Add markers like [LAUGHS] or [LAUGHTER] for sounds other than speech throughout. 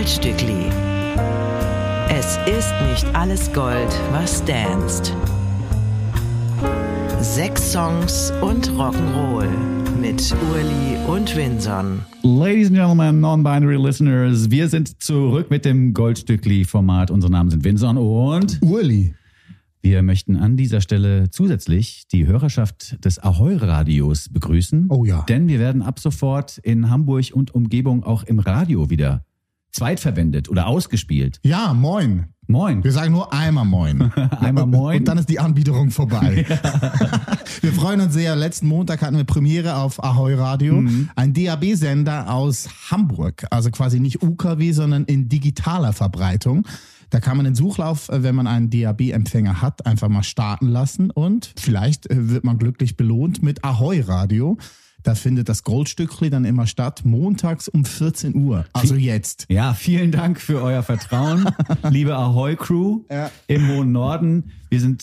Goldstückli. Es ist nicht alles Gold, was danst. Sechs Songs und Rock'n'Roll mit Urli und Winson. Ladies and Gentlemen, Non-Binary Listeners, wir sind zurück mit dem Goldstückli-Format. Unsere Namen sind Winson und Urli. wir möchten an dieser Stelle zusätzlich die Hörerschaft des Ahoi-Radios begrüßen. Oh ja. Denn wir werden ab sofort in Hamburg und Umgebung auch im Radio wieder zweitverwendet oder ausgespielt. Ja, moin. Moin. Wir sagen nur einmal moin. [LAUGHS] Einmal moin. Und dann ist die Anbiederung vorbei. [LAUGHS] [LAUGHS] wir freuen uns sehr. Letzten Montag hatten wir Premiere auf Ahoi Radio. Mhm. Ein DAB-Sender aus Hamburg. Also quasi nicht UKW, sondern in digitaler Verbreitung. Da kann man den Suchlauf, äh, wenn man einen DAB-Empfänger hat, einfach mal starten lassen und vielleicht äh, wird man glücklich belohnt mit Ahoi Radio. Da findet das Goldstückli dann immer statt, montags um 14 Uhr. Also jetzt. Ja, vielen Dank für euer Vertrauen, [LAUGHS] liebe Ahoy-Crew Ja. im hohen Norden. Wir sind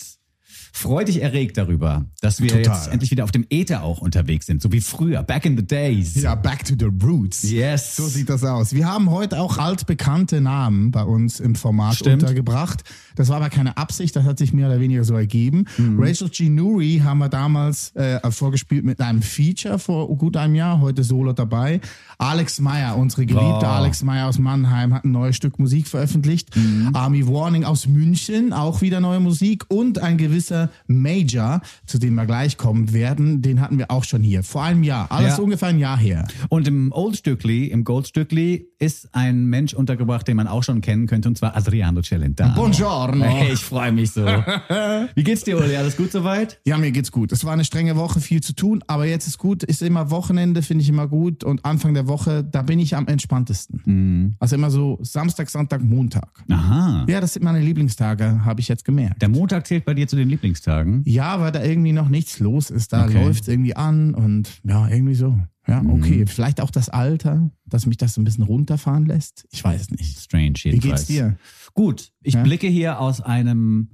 freudig erregt darüber, dass wir Total. jetzt endlich wieder auf dem Äther auch unterwegs sind, so wie früher, back in the days. Ja, back to the roots. Yes. So sieht das aus. Wir haben heute auch altbekannte Namen bei uns im Format Stimmt. untergebracht. Das war aber keine Absicht, das hat sich mehr oder weniger so ergeben. Mhm. Rachel G. Nuri haben wir damals äh, vorgespielt mit einem Feature vor gut einem Jahr, heute solo dabei. Alex Meyer, unsere geliebte Oh. Alex Meyer aus Mannheim, hat ein neues Stück Musik veröffentlicht. Mhm. Army Warning aus München, auch wieder neue Musik. Und ein gewisser Major, zu dem wir gleich kommen werden, den hatten wir auch schon hier. Vor einem Jahr. Alles Ja. ungefähr ein Jahr her. Und im Oldstückli, im Goldstückli, ist ein Mensch untergebracht, den man auch schon kennen könnte, und zwar Adriano Celentano. Buongiorno. Hey, ich freue mich so. [LAUGHS] Wie geht's dir, Uli? Alles gut soweit? Ja, mir geht's gut. Es war eine strenge Woche, viel zu tun, aber jetzt ist gut. Ist immer Wochenende, finde ich immer gut. Und Anfang der Woche, da bin ich am entspanntesten. Mhm. Also immer so Samstag, Sonntag, Montag. Aha. Ja, das sind meine Lieblingstage, habe ich jetzt gemerkt. Der Montag zählt bei dir zu den Lieblingstagen. Ja, weil da irgendwie noch nichts los ist. Da Okay. läuft's irgendwie an und ja, irgendwie so. Ja, Mhm. okay. Vielleicht auch das Alter, dass mich das so ein bisschen runterfahren lässt. Ich weiß es nicht. Strange Wie jedenfalls. geht's dir? Gut, ich Ja? blicke hier aus einem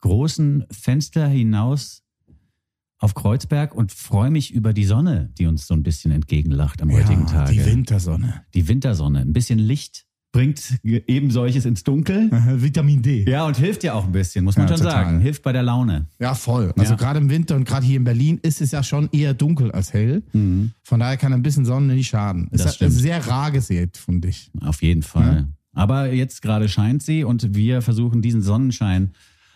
großen Fenster hinaus auf Kreuzberg und freue mich über die Sonne, die uns so ein bisschen entgegenlacht am heutigen ja, Tag. die Wintersonne. Die Wintersonne. Ein bisschen Licht bringt eben solches ins Dunkel. Vitamin D. Ja, und hilft ja auch ein bisschen, muss man Ja, schon total. sagen. Hilft bei der Laune. Ja, voll. Also Ja. gerade im Winter und gerade hier in Berlin ist es ja schon eher dunkel als hell. Von daher kann ein bisschen Sonne nicht schaden. Es Das ist stimmt. sehr rar gesät, finde ich. Auf jeden Fall. Aber jetzt gerade scheint sie und wir versuchen diesen Sonnenschein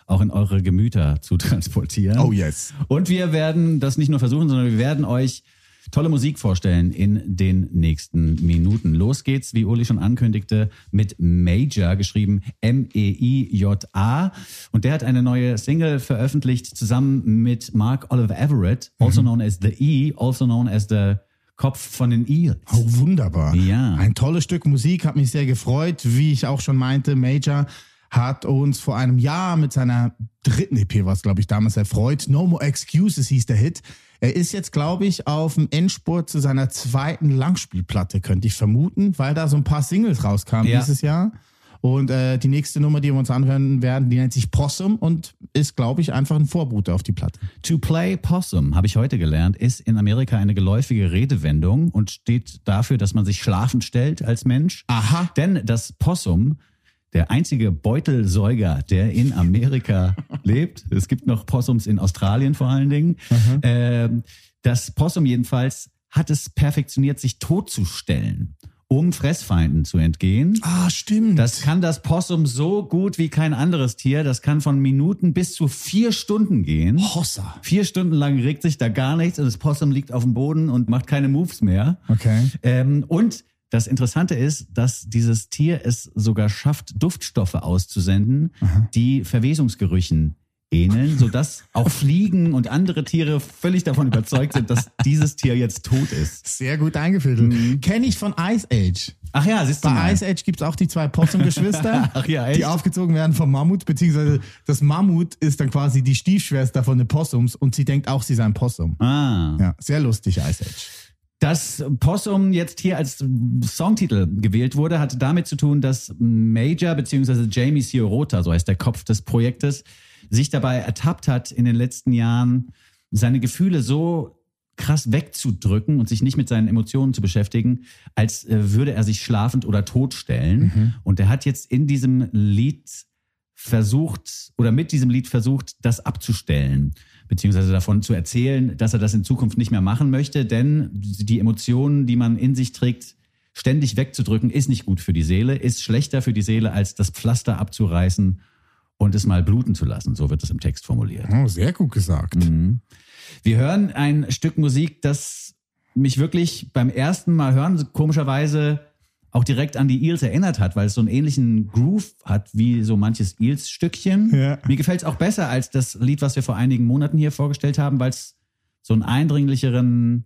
auch in eure Gemüter zu transportieren. Oh, yes. Und wir werden das nicht nur versuchen, sondern wir werden euch tolle Musik vorstellen in den nächsten Minuten. Los geht's, wie Uli schon ankündigte, mit Major, geschrieben M-E-I-J-A. Und der hat eine neue Single veröffentlicht zusammen mit Mark Oliver Everett, also known as The E, also known as the Kopf von den Eels. Oh, wunderbar. Ja. Ein tolles Stück Musik, hat mich sehr gefreut. Wie ich auch schon meinte, Major hat uns vor einem Jahr mit seiner dritten EP, was glaube ich damals erfreut, No More Excuses hieß der Hit. Er ist jetzt, glaube ich, auf dem Endspurt zu seiner zweiten Langspielplatte, könnte ich vermuten, weil da so ein paar Singles rauskamen Ja. dieses Jahr. Und äh, die nächste Nummer, die wir uns anhören werden, die nennt sich Possum und ist, glaube ich, einfach ein Vorbote auf die Platte. To play possum, habe ich heute gelernt, ist in Amerika eine geläufige Redewendung und steht dafür, dass man sich schlafend stellt als Mensch. Aha. Denn das Possum, der einzige Beutelsäuger, der in Amerika [LAUGHS] lebt, es gibt noch Possums in Australien vor allen Dingen, ähm, das Possum jedenfalls hat es perfektioniert, sich totzustellen, um Fressfeinden zu entgehen. Ah, stimmt. Das kann das Possum so gut wie kein anderes Tier. Das kann von Minuten bis zu vier Stunden gehen. Hossa. Vier Stunden lang regt sich da gar nichts und das Possum liegt auf dem Boden und macht keine Moves mehr. Okay. Ähm, und das Interessante ist, dass dieses Tier es sogar schafft, Duftstoffe auszusenden, die Verwesungsgerüchen ähneln, [LAUGHS] sodass auch Fliegen und andere Tiere völlig davon überzeugt sind, dass dieses Tier jetzt tot ist. Sehr gut eingefädelt. Kenne ich von Ice Age. Ach ja, siehst du Bei mal. Ice Age gibt's auch die zwei Possum-Geschwister, [LAUGHS] ja, die aufgezogen werden vom Mammut, beziehungsweise das Mammut ist dann quasi die Stiefschwester von den Possums und sie denkt auch, sie sei ein Possum. Ah. Ja, sehr lustig, Ice Age. Dass Possum jetzt hier als Songtitel gewählt wurde, hatte damit zu tun, dass Major bzw. Jamie Ciorota, so heißt der Kopf des Projektes, sich dabei ertappt hat, in den letzten Jahren seine Gefühle so krass wegzudrücken und sich nicht mit seinen Emotionen zu beschäftigen, als äh, würde er sich schlafend oder totstellen. Und er hat jetzt in diesem Lied versucht oder mit diesem Lied versucht, das abzustellen, beziehungsweise davon zu erzählen, dass er das in Zukunft nicht mehr machen möchte, denn die Emotionen, die man in sich trägt, ständig wegzudrücken, ist nicht gut für die Seele, ist schlechter für die Seele, als das Pflaster abzureißen und es mal bluten zu lassen. So wird es im Text formuliert. Oh, sehr gut gesagt. Wir hören ein Stück Musik, das mich wirklich beim ersten Mal hören komischerweise auch direkt an die Eels erinnert hat, weil es so einen ähnlichen Groove hat wie so manches Eels-Stückchen. Ja. Mir gefällt es auch besser als das Lied, was wir vor einigen Monaten hier vorgestellt haben, weil es so einen eindringlicheren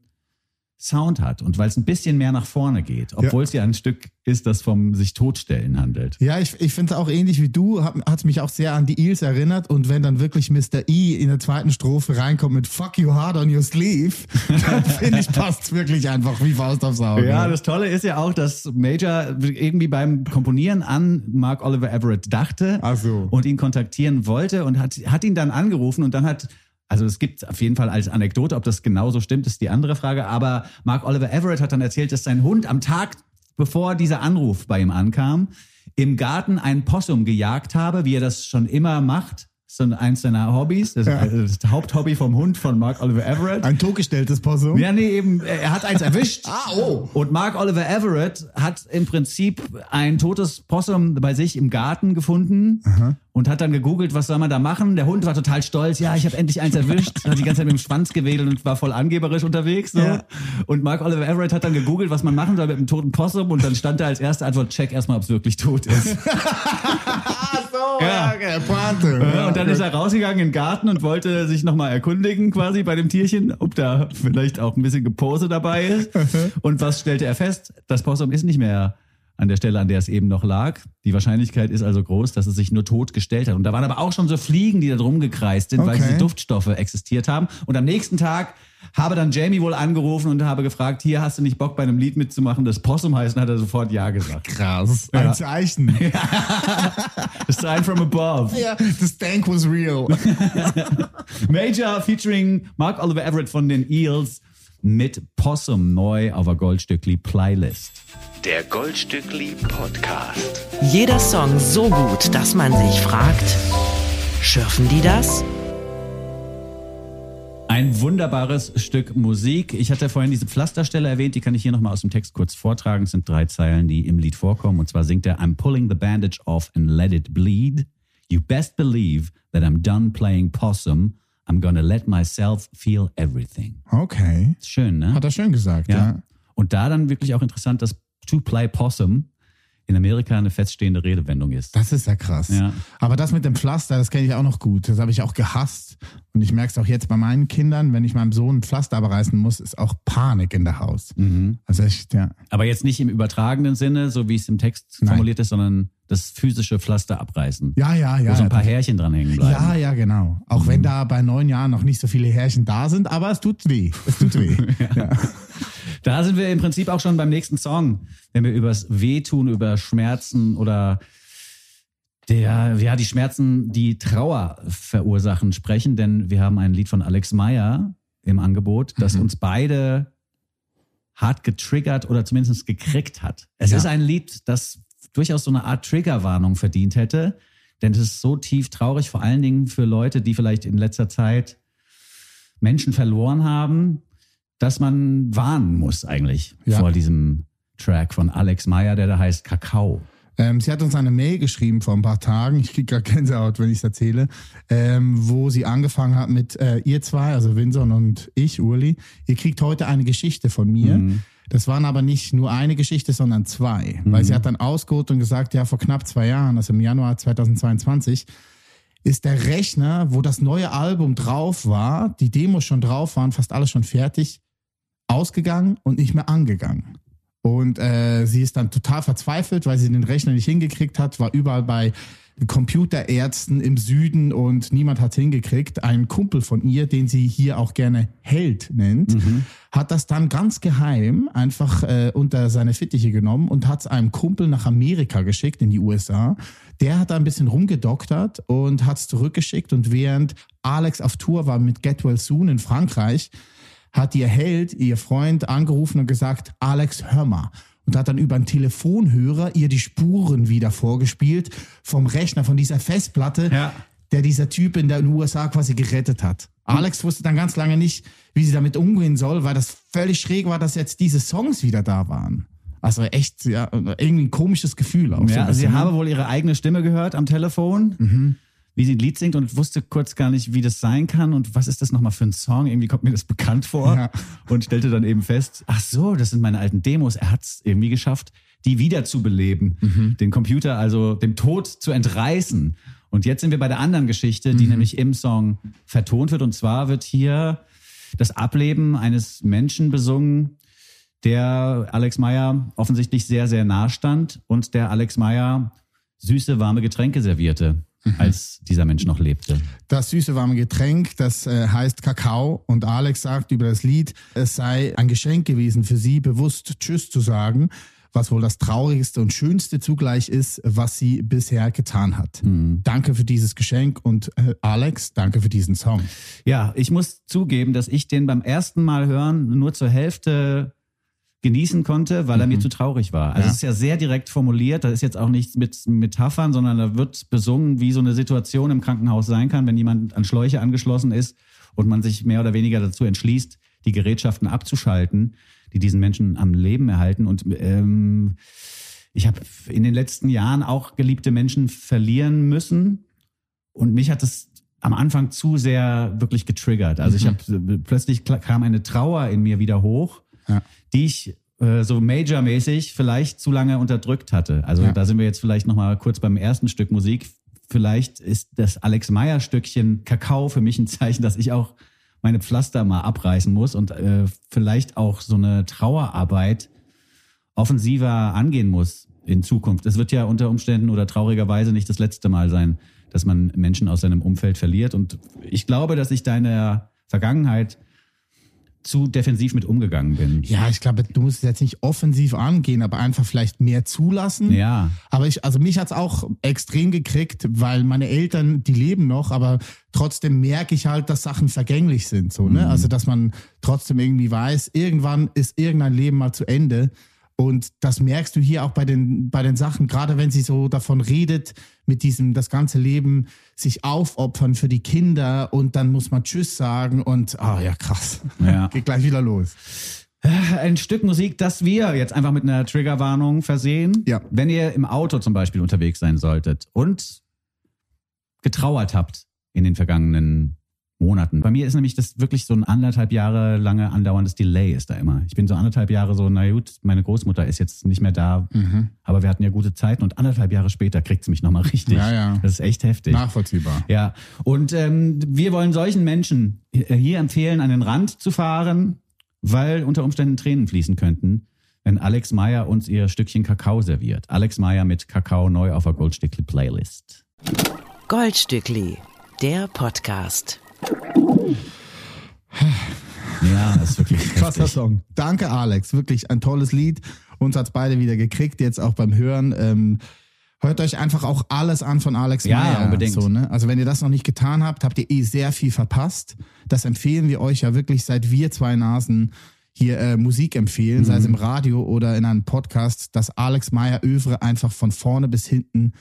Sound hat und weil es ein bisschen mehr nach vorne geht, obwohl es ja ein Stück ist, das vom sich totstellen handelt. Ja, ich, ich finde es auch ähnlich wie du, hat, hat mich auch sehr an die Eels erinnert und wenn dann wirklich Mr. E in der zweiten Strophe reinkommt mit Fuck you hard on your sleeve, [LAUGHS] dann finde ich, passt wirklich einfach wie Faust aufs Auge. Ja, das Tolle ist ja auch, dass Major irgendwie beim Komponieren an Mark Oliver Everett dachte Ach so. und ihn kontaktieren wollte und hat, hat ihn dann angerufen und dann hat, also es gibt auf jeden Fall als Anekdote, ob das genauso stimmt, ist die andere Frage, aber Mark Oliver Everett hat dann erzählt, dass sein Hund am Tag, bevor dieser Anruf bei ihm ankam, im Garten einen Possum gejagt habe, wie er das schon immer macht. So eins seiner Hobbys, das, das Haupthobby vom Hund von Mark Oliver Everett. Ein totgestelltes Possum. Ja, nee, eben, er hat eins erwischt. [LAUGHS] Ah, oh. Und Mark Oliver Everett hat im Prinzip ein totes Possum bei sich im Garten gefunden und hat dann gegoogelt, was soll man da machen. Der Hund war total stolz. Ja, ich habe endlich eins erwischt. Hat die ganze Zeit mit dem Schwanz gewedelt und war voll angeberisch unterwegs. So. Ja. Und Mark Oliver Everett hat dann gegoogelt, was man machen soll mit einem toten Possum. Und dann stand da als erste Antwort, check erstmal, ob es wirklich tot ist. [LAUGHS] So, Ja. okay, Pointe. Ja, und dann ist er rausgegangen in den Garten und wollte sich nochmal erkundigen quasi bei dem Tierchen, ob da vielleicht auch ein bisschen Gepose dabei ist. [LAUGHS] Und was stellte er fest? Das Possum ist nicht mehr an der Stelle, an der es eben noch lag. Die Wahrscheinlichkeit ist also groß, dass es sich nur tot gestellt hat. Und da waren aber auch schon so Fliegen, die da drum gekreist sind, weil Okay. diese Duftstoffe existiert haben. Und am nächsten Tag habe dann Jamie wohl angerufen und habe gefragt, hier hast du nicht Bock bei einem Lied mitzumachen, das Possum heißt, und hat er sofort Ja gesagt. Krass. Ein [LAUGHS] Ja. Zeichen. A sign from above. Ja, the stank was real. [LAUGHS] Major featuring Mark Oliver Everett von den Eels mit Possum neu auf der Goldstückli Playlist. Der Goldstückli Podcast. Jeder Song so gut, dass man sich fragt, schürfen die das? Ein wunderbares Stück Musik. Ich hatte vorhin diese Pflasterstelle erwähnt, die kann ich hier nochmal aus dem Text kurz vortragen. Es sind drei Zeilen, die im Lied vorkommen. Und zwar singt er, I'm pulling the bandage off and let it bleed. You best believe that I'm done playing possum. I'm gonna let myself feel everything. Okay. Schön, ne? Hat er schön gesagt, ja. Ja. Und da dann wirklich auch interessant, dass to play possum in Amerika eine feststehende Redewendung ist. Das ist ja krass. Ja. Aber das mit dem Pflaster, das kenne ich auch noch gut. Das habe ich auch gehasst. Und ich merke es auch jetzt bei meinen Kindern, wenn ich meinem Sohn ein Pflaster abreißen muss, ist auch Panik in der Haus. Mhm. Also echt, ja. Aber jetzt nicht im übertragenen Sinne, so wie es im Text Nein. formuliert ist, sondern das physische Pflaster abreißen. Ja, ja, ja. Wo so ein paar Härchen dran hängen bleiben. ja, ja, genau. Auch wenn da bei neun Jahren noch nicht so viele Härchen da sind, aber es tut weh. Es tut weh. [LAUGHS] ja. Da sind wir im Prinzip auch schon beim nächsten Song, wenn wir übers Wehtun, über Schmerzen oder der, ja, die Schmerzen, die Trauer verursachen, sprechen, denn wir haben ein Lied von Alex Meyer im Angebot, das uns beide hart getriggert oder zumindest gekriegt hat. Es Ja. ist ein Lied, das durchaus so eine Art Triggerwarnung verdient hätte, denn es ist so tief traurig, vor allen Dingen für Leute, die vielleicht in letzter Zeit Menschen verloren haben, dass man warnen muss eigentlich Ja. vor diesem Track von Alex Meyer, der da heißt Kakao. Ähm, sie hat uns eine Mail geschrieben vor ein paar Tagen, [LAUGHS] ich kriege gar Gänsehaut, wenn ich es erzähle, ähm, wo sie angefangen hat mit äh, ihr zwei, also Vinson und ich, Urli. Ihr kriegt heute eine Geschichte von mir. Das waren aber nicht nur eine Geschichte, sondern zwei. Weil sie hat dann ausgeholt und gesagt, ja, vor knapp zwei Jahren, also im Januar 2022, ist der Rechner, wo das neue Album drauf war, die Demos schon drauf waren, fast alles schon fertig, ausgegangen und nicht mehr angegangen. Und äh, sie ist dann total verzweifelt, weil sie den Rechner nicht hingekriegt hat, war überall bei Computerärzten im Süden und niemand hat hingekriegt. Ein Kumpel von ihr, den sie hier auch gerne Held nennt, hat das dann ganz geheim einfach äh, unter seine Fittiche genommen und hat es einem Kumpel nach Amerika geschickt, in die USA. Der hat da ein bisschen rumgedoktert und hat es zurückgeschickt. Und während Alex auf Tour war mit Get Well Soon in Frankreich, hat ihr Held, ihr Freund, angerufen und gesagt, Alex, hör mal. Und hat dann über einen Telefonhörer ihr die Spuren wieder vorgespielt vom Rechner, von dieser Festplatte, Ja. der dieser Typ in den USA quasi gerettet hat. Alex wusste dann ganz lange nicht, wie sie damit umgehen soll, weil das völlig schräg war, dass jetzt diese Songs wieder da waren. Also echt, ja, irgendwie ein komisches Gefühl auch. so Ja, ein sie ne? habe wohl ihre eigene Stimme gehört am Telefon, wie sie ein Lied singt und wusste kurz gar nicht, wie das sein kann und was ist das nochmal für ein Song. Irgendwie kommt mir das bekannt vor Ja. und stellte dann eben fest, ach so, das sind meine alten Demos. Er hat es irgendwie geschafft, die wiederzubeleben, den Computer also dem Tod zu entreißen. Und jetzt sind wir bei der anderen Geschichte, die nämlich im Song vertont wird. Und zwar wird hier das Ableben eines Menschen besungen, der Alex Meyer offensichtlich sehr, sehr nah stand und der Alex Meyer süße, warme Getränke servierte, als dieser Mensch noch lebte. Das süße warme Getränk, das äh, heißt Kakao. Und Alex sagt über das Lied, es sei ein Geschenk gewesen für sie, bewusst Tschüss zu sagen, was wohl das traurigste und schönste zugleich ist, was sie bisher getan hat. Danke für dieses Geschenk und äh, Alex, danke für diesen Song. Ja, ich muss zugeben, dass ich den beim ersten Mal hören nur zur Hälfte genießen konnte, weil er mir zu traurig war. Also Ja. es ist ja sehr direkt formuliert, da ist jetzt auch nichts mit Metaphern, sondern da wird besungen, wie so eine Situation im Krankenhaus sein kann, wenn jemand an Schläuche angeschlossen ist und man sich mehr oder weniger dazu entschließt, die Gerätschaften abzuschalten, die diesen Menschen am Leben erhalten. Und ähm, ich habe in den letzten Jahren auch geliebte Menschen verlieren müssen. Und mich hat das am Anfang zu sehr wirklich getriggert. Also ich habe plötzlich kla- kam eine Trauer in mir wieder hoch, Ja. die ich äh, so majormäßig vielleicht zu lange unterdrückt hatte. Also Ja. da sind wir jetzt vielleicht noch mal kurz beim ersten Stück Musik. Vielleicht ist das Alex Meyer Stückchen Kakao für mich ein Zeichen, dass ich auch meine Pflaster mal abreißen muss und äh, vielleicht auch so eine Trauerarbeit offensiver angehen muss in Zukunft. Es wird ja unter Umständen oder traurigerweise nicht das letzte Mal sein, dass man Menschen aus seinem Umfeld verliert. Und ich glaube, dass ich deiner Vergangenheit zu defensiv mit umgegangen bin. Ja, ich glaube, du musst es jetzt nicht offensiv angehen, aber einfach vielleicht mehr zulassen. Ja. Aber ich, also mich hat's auch extrem gekriegt, weil meine Eltern, die leben noch, aber trotzdem merke ich halt, dass Sachen vergänglich sind. So, ne? Also, dass man trotzdem irgendwie weiß, irgendwann ist irgendein Leben mal zu Ende. Und das merkst du hier auch bei den, bei den Sachen, gerade wenn sie so davon redet, mit diesem, das ganze Leben sich aufopfern für die Kinder und dann muss man Tschüss sagen und, ah ja, krass. Ja. [LAUGHS] Geht gleich wieder los. Ein Stück Musik, das wir jetzt einfach mit einer Triggerwarnung versehen. Ja. Wenn ihr im Auto zum Beispiel unterwegs sein solltet und getrauert habt in den vergangenen Monaten. Bei mir ist nämlich das wirklich so ein anderthalb Jahre lange andauerndes Delay ist da immer. Ich bin so anderthalb Jahre so, na gut, meine Großmutter ist jetzt nicht mehr da, Mhm. aber wir hatten ja gute Zeiten und anderthalb Jahre später kriegt sie mich nochmal richtig. Ja, ja. Das ist echt heftig. Nachvollziehbar. Ja, und ähm, wir wollen solchen Menschen hier empfehlen, an den Rand zu fahren, weil unter Umständen Tränen fließen könnten, wenn Alex Meyer uns ihr Stückchen Kakao serviert. Alex Meyer mit Kakao neu auf der Goldstückli Playlist. Goldstückli, der Podcast. Ja, das ist wirklich Krasser heftig. Song. Danke, Alex. Wirklich ein tolles Lied. Uns hat's beide wieder gekriegt, jetzt auch beim Hören. Ähm, hört euch einfach auch alles an von Alex Ja, Meyer. unbedingt. So, ne? Also wenn ihr das noch nicht getan habt, habt ihr eh sehr viel verpasst. Das empfehlen wir euch ja wirklich, seit wir zwei Nasen hier äh, Musik empfehlen, sei Mhm. es im Radio oder in einem Podcast, dass Alex Meyer Övre einfach von vorne bis hinten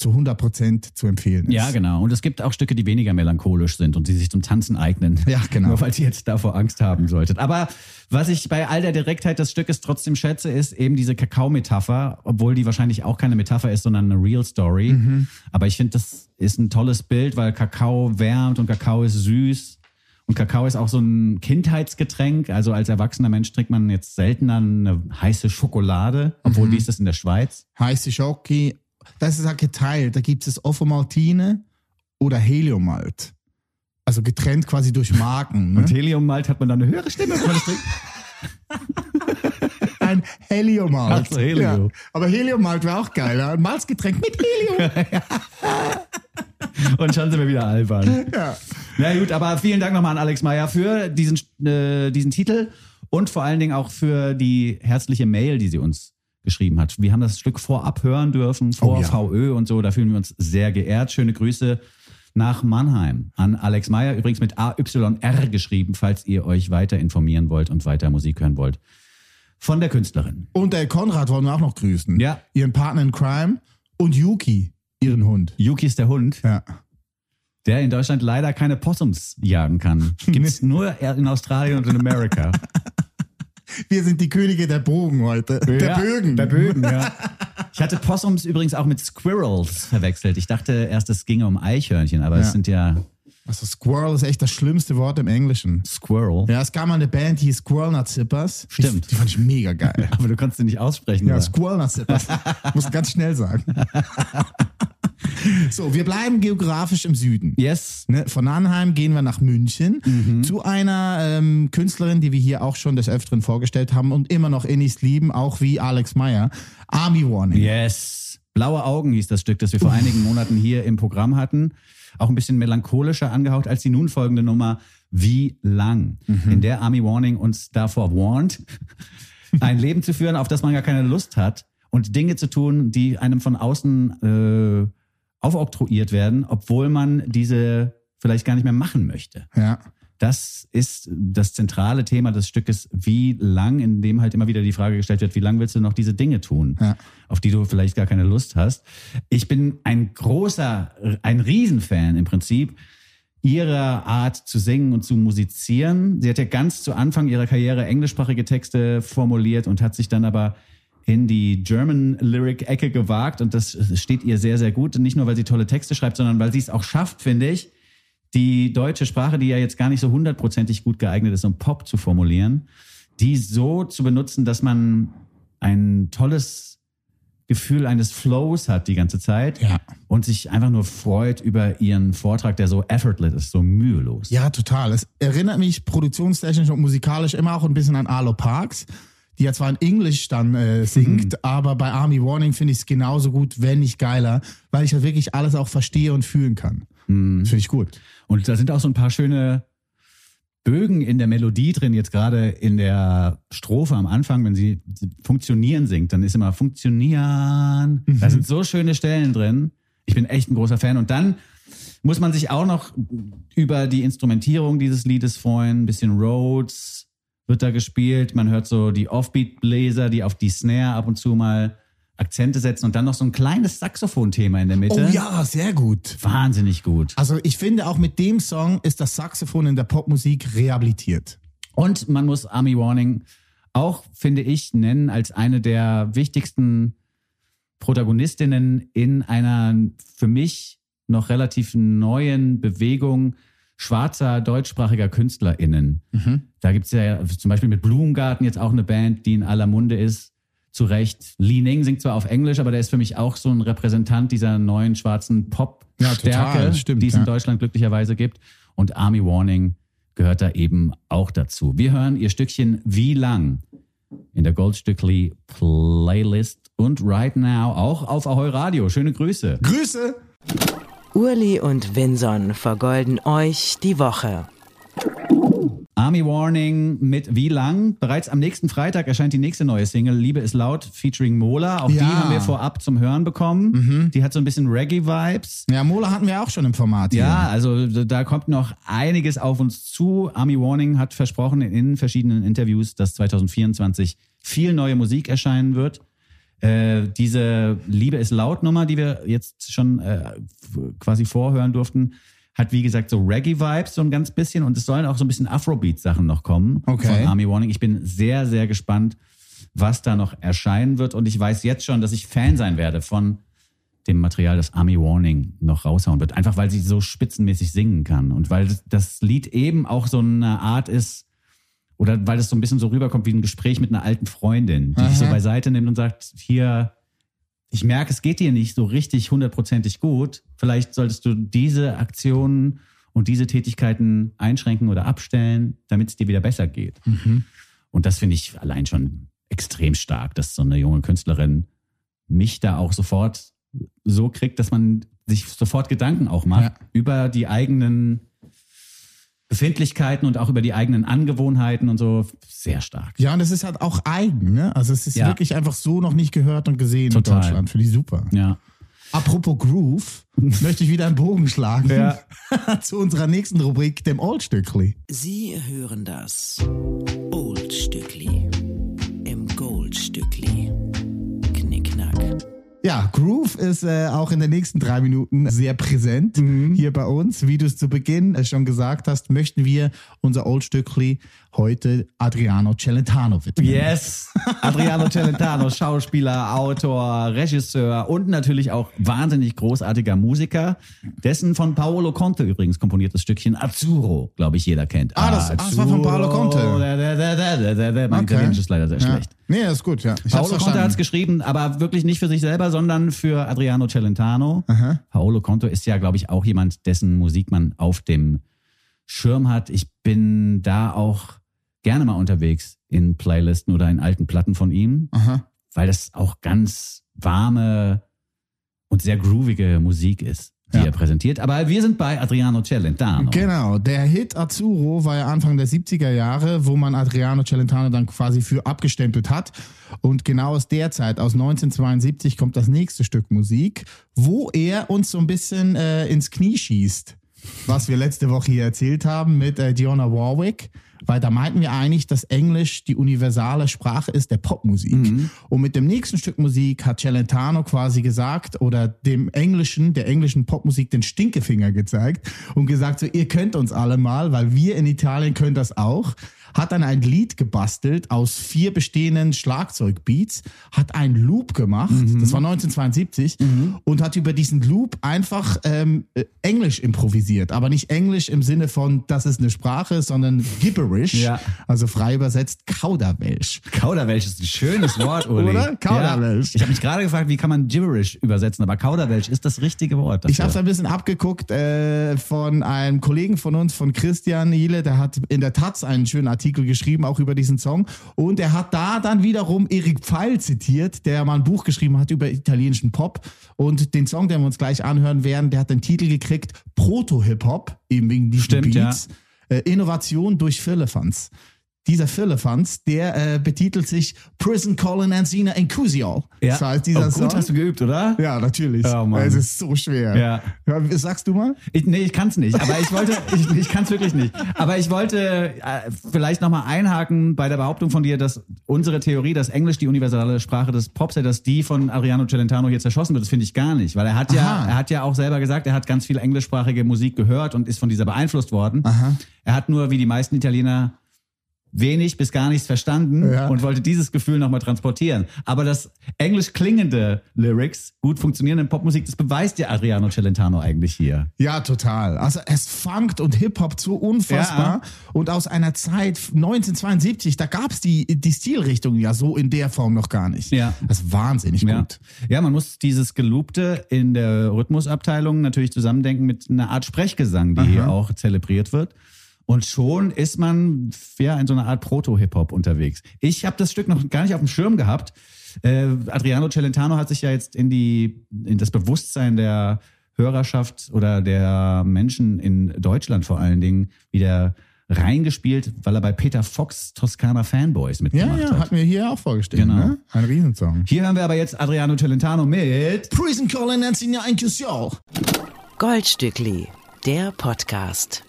zu 100 Prozent zu empfehlen ist. Ja, genau. Und es gibt auch Stücke, die weniger melancholisch sind und die sich zum Tanzen eignen. Ja, genau. Nur falls ihr jetzt davor Angst haben solltet. Aber was ich bei all der Direktheit des Stückes trotzdem schätze, ist eben diese Kakao-Metapher, obwohl die wahrscheinlich auch keine Metapher ist, sondern eine Real Story. Mhm. Aber ich finde, das ist ein tolles Bild, weil Kakao wärmt und Kakao ist süß. Und Kakao ist auch so ein Kindheitsgetränk. Also als erwachsener Mensch trinkt man jetzt seltener eine heiße Schokolade. Obwohl, Mhm. wie ist das in der Schweiz? heiße Schoki, das ist ja geteilt. Da gibt es Offomaltine oder Heliomalt. Also getrennt quasi durch Marken. Ne? Und Heliummalt hat man dann eine höhere Stimme. wenn man das trinkt. [LAUGHS] Ein Heliomalt. Ach so, Helio. Ja. Aber Heliomalt wäre auch geil. Ein Malzgetränk mit Helium. [LAUGHS] Und schon sind wir wieder albern. ja. Na gut, aber vielen Dank nochmal an Alex Meyer für diesen, äh, diesen Titel und vor allen Dingen auch für die herzliche Mail, die sie uns geschrieben hat. Wir haben das Stück vorab hören dürfen, vor Oh ja. VÖ und so. Da fühlen wir uns sehr geehrt. Schöne Grüße nach Mannheim an Alex Meyer, übrigens mit AYR geschrieben, falls ihr euch weiter informieren wollt und weiter Musik hören wollt. Von der Künstlerin. Und der Konrad wollen wir auch noch grüßen. Ja. Ihren Partner in Crime und Yuki, ihren Hund. Yuki ist der Hund, Ja. der in Deutschland leider keine Possums jagen kann. [LAUGHS] Gibt's nur in Australien und in Amerika. [LAUGHS] Wir sind die Könige der Bogen heute. Der Ja, Bögen. Der Bögen, ja. [LAUGHS] Ich hatte Possums übrigens auch mit Squirrels verwechselt. Ich dachte erst, es ginge um Eichhörnchen, aber es Ja. sind ja Also Squirrel ist echt das schlimmste Wort im Englischen. Squirrel. Ja, es gab mal eine Band, die hieß Squirrel Nut Zippers. Stimmt. Die, die fand ich mega geil. [LAUGHS] Aber du konntest sie nicht aussprechen. Ja, oder? Squirrel Nut Zippers. [LAUGHS] Muss ganz schnell sagen. [LAUGHS] so, wir bleiben geografisch im Süden. Yes. Ne, von Annheim gehen wir nach München Mhm. zu einer ähm, Künstlerin, die wir hier auch schon des Öfteren vorgestellt haben und immer noch innigst lieben, auch wie Alex Meyer. Army Warning. Yes. Blaue Augen hieß das Stück, das wir vor einigen Monaten hier im Programm hatten. Auch ein bisschen melancholischer angehaucht als die nun folgende Nummer Wie lang? In der Army Warning uns davor warnt, [LAUGHS] ein Leben zu führen, auf das man gar keine Lust hat und Dinge zu tun, die einem von außen äh, aufoktroyiert werden, obwohl man diese vielleicht gar nicht mehr machen möchte. Ja. Das ist das zentrale Thema des Stückes, wie lang, in dem halt immer wieder die Frage gestellt wird, wie lang willst du noch diese Dinge tun, Ja. auf die du vielleicht gar keine Lust hast. Ich bin ein großer, ein Riesenfan im Prinzip ihrer Art zu singen und zu musizieren. Sie hat ja ganz zu Anfang ihrer Karriere englischsprachige Texte formuliert und hat sich dann aber in die German Lyric Ecke gewagt und das steht ihr sehr, sehr gut. Nicht nur, weil sie tolle Texte schreibt, sondern weil sie es auch schafft, finde ich, die deutsche Sprache, die ja jetzt gar nicht so hundertprozentig gut geeignet ist, um Pop zu formulieren, die so zu benutzen, dass man ein tolles Gefühl eines Flows hat die ganze Zeit Ja. und sich einfach nur freut über ihren Vortrag, der so effortless ist, so mühelos. Ja, total. Es erinnert mich produktionstechnisch und musikalisch immer auch ein bisschen an Arlo Parks, die ja zwar in Englisch dann äh, singt, aber bei Army Warning finde ich es genauso gut, wenn nicht geiler, weil ich halt wirklich alles auch verstehe und fühlen kann. Finde ich gut. Und da sind auch so ein paar schöne Bögen in der Melodie drin, jetzt gerade in der Strophe am Anfang, wenn sie funktionieren singt, dann ist immer funktionieren. Da sind so schöne Stellen drin. Ich bin echt ein großer Fan. Und dann muss man sich auch noch über die Instrumentierung dieses Liedes freuen. Ein bisschen Rhodes wird da gespielt. Man hört so die Offbeat-Bläser, die auf die Snare ab und zu mal Akzente setzen und dann noch so ein kleines Saxophon-Thema in der Mitte. Oh ja, sehr gut. Wahnsinnig gut. Also ich finde auch mit dem Song ist das Saxophon in der Popmusik rehabilitiert. Und man muss Army Warning auch, finde ich, nennen als eine der wichtigsten Protagonistinnen in einer für mich noch relativ neuen Bewegung schwarzer deutschsprachiger KünstlerInnen. Da gibt's ja zum Beispiel mit Blumengarten jetzt auch eine Band, die in aller Munde ist. Zu Recht. Li Ning singt zwar auf Englisch, aber der ist für mich auch so ein Repräsentant dieser neuen schwarzen Ja, Pop-Stärke, stimmt, die es in ja. Deutschland glücklicherweise gibt. Und Army Warning gehört da eben auch dazu. Wir hören ihr Stückchen Wie lang in der Goldstückli Playlist und right now auch auf Ahoi Radio. Schöne Grüße. Grüße! Urli und Vinson vergolden euch die Woche. Army Warning mit Wie lang? Bereits am nächsten Freitag erscheint die nächste neue Single, Liebe ist laut, featuring Mola. Auch die Ja. Mhm. haben wir vorab zum Hören bekommen. Die hat so ein bisschen Reggae-Vibes. Ja, Mola hatten wir auch schon im Format hier. Ja, also da kommt noch einiges auf uns zu. Army Warning hat versprochen in verschiedenen Interviews, dass 2024 viel neue Musik erscheinen wird. Äh, diese Liebe ist laut Nummer, die wir jetzt schon äh, quasi vorhören durften, hat wie gesagt so Reggae-Vibes so ein ganz bisschen und es sollen auch so ein bisschen Afrobeat-Sachen noch kommen Okay. von Army Warning. Ich bin sehr, sehr gespannt, was da noch erscheinen wird und ich weiß jetzt schon, dass ich Fan sein werde von dem Material, das Army Warning noch raushauen wird. Einfach weil sie so spitzenmäßig singen kann und weil das- das Lied eben auch so eine Art ist, oder weil es so ein bisschen so rüberkommt wie ein Gespräch mit einer alten Freundin, die dich so Aha. beiseite nimmt und sagt, hier, ich merke, es geht dir nicht so richtig hundertprozentig gut. Vielleicht solltest du diese Aktionen und diese Tätigkeiten einschränken oder abstellen, damit es dir wieder besser geht. Und das finde ich allein schon extrem stark, dass so eine junge Künstlerin mich da auch sofort so kriegt, dass man sich sofort Gedanken auch macht Ja. über die eigenen Befindlichkeiten und auch über die eigenen Angewohnheiten und so. Sehr stark. Ja, und es ist halt auch eigen, ne? Also es ist Ja. wirklich einfach so noch nicht gehört und gesehen Total. in Deutschland. Finde ich super. Ja. Apropos Groove, [LAUGHS] möchte ich wieder einen Bogen schlagen Ja. [LAUGHS] zu unserer nächsten Rubrik, dem Oldstückli. Sie hören das Oldstückli Ja, Groove ist äh, auch in den nächsten drei Minuten sehr präsent hier bei uns. Wie du es zu Beginn äh, schon gesagt hast, möchten wir unser Oldstückli heute Adriano Celentano widmen. Yes! Adriano Celentano, Schauspieler, Autor, Regisseur und natürlich auch wahnsinnig großartiger Musiker. Dessen von Paolo Conte übrigens komponiertes Stückchen Azzurro, glaube ich, jeder kennt. Ah, das- ah, das war von Paolo Conte. Da, da, da. Mein Italienisch ist leider sehr Ja. schlecht. Nee, das ist gut, ja. Ich Paolo Conte hat es geschrieben, aber wirklich nicht für sich selber, sondern für Adriano Celentano. Paolo Conte ist ja, glaube ich, auch jemand, dessen Musik man auf dem Schirm hat. Ich bin da auch gerne mal unterwegs in Playlisten oder in alten Platten von ihm, Aha. weil das auch ganz warme und sehr groovige Musik ist, die Ja. er präsentiert. Aber wir sind bei Adriano Celentano. Genau, der Hit Azzurro war ja Anfang der 70er Jahre, wo man Adriano Celentano dann quasi für abgestempelt hat. Und genau aus der Zeit, aus 1972, kommt das nächste Stück Musik, wo er uns so ein bisschen äh, ins Knie schießt. Was wir letzte Woche hier erzählt haben mit äh, Dionne Warwick. Weil da meinten wir eigentlich, dass Englisch die universale Sprache ist der Popmusik. Und mit dem nächsten Stück Musik hat Celentano quasi gesagt oder dem Englischen, der englischen Popmusik den Stinkefinger gezeigt und gesagt so, ihr könnt uns alle mal, weil wir in Italien können das auch. Hat dann ein Lied gebastelt aus vier bestehenden Schlagzeugbeats, hat einen Loop gemacht, das war 1972, und hat über diesen Loop einfach ähm, äh, Englisch improvisiert. Aber nicht Englisch im Sinne von, das ist eine Sprache, sondern Gibberish, Ja. also frei übersetzt Kauderwelsch. Kauderwelsch ist ein schönes Wort, Uli. Oder? Kauderwelsch. Ja. Ich habe mich gerade gefragt, wie kann man Gibberish übersetzen, aber Kauderwelsch ist das richtige Wort. Ich dafür. habe es ein bisschen abgeguckt äh, von einem Kollegen von uns, von Christian Niele, der hat in der Taz einen schönen Artikel geschrieben, auch über diesen Song. Und er hat da dann wiederum Erik Pfeil zitiert, der mal ein Buch geschrieben hat über italienischen Pop. Und den Song, den wir uns gleich anhören werden, der hat den Titel gekriegt, Proto-Hip-Hop, eben wegen diesen Stimmt, Beats. Äh, Innovation durch Firlefanz. Dieser Firlefanz, der äh, betitelt sich Prison Colin Ancina Incusial. ja. Das heißt, dieser oh, gut Song. hast du geübt, oder? Ja, natürlich. Oh, Mann. es ist so schwer. Ja. Ja, Sagst du mal? Ich, nee, ich kann's nicht, aber ich wollte, ich, ich kann's wirklich nicht. Aber ich wollte äh, vielleicht nochmal einhaken bei der Behauptung von dir, dass unsere Theorie, dass Englisch die universelle Sprache des Pops ist, dass die von Adriano Celentano hier zerschossen wird, das finde ich gar nicht. Weil er hat ja, er hat ja auch selber gesagt, er hat ganz viel englischsprachige Musik gehört und ist von dieser beeinflusst worden. Aha. Er hat nur, wie die meisten Italiener, wenig bis gar nichts verstanden Ja. und wollte dieses Gefühl nochmal transportieren. Aber das englisch klingende Lyrics, gut funktionierende Popmusik, das beweist ja Adriano Celentano eigentlich hier. Ja, total. Also es funkt und Hip-Hop so unfassbar. Und aus einer Zeit 1972, da gab's die, die Stilrichtung ja so in der Form noch gar nicht. Ja. Das ist wahnsinnig Ja. gut. ja, man muss dieses Gelobte in der Rhythmusabteilung natürlich zusammendenken mit einer Art Sprechgesang, die hier auch zelebriert wird. Und schon ist man ja in so einer Art Proto-Hip-Hop unterwegs. Ich habe das Stück noch gar nicht auf dem Schirm gehabt. Äh, Adriano Celentano hat sich ja jetzt in die in das Bewusstsein der Hörerschaft oder der Menschen in Deutschland vor allen Dingen wieder reingespielt, weil er bei Peter Fox Toskana Fanboys Ja, mitgemacht ja, hat. hatten wir hier auch vorgestellt. Genau. Ne? Ein Riesensong. Hier hören wir aber jetzt Adriano Celentano mit Prison Colin Ancina Incusial. Goldstückli, der Podcast.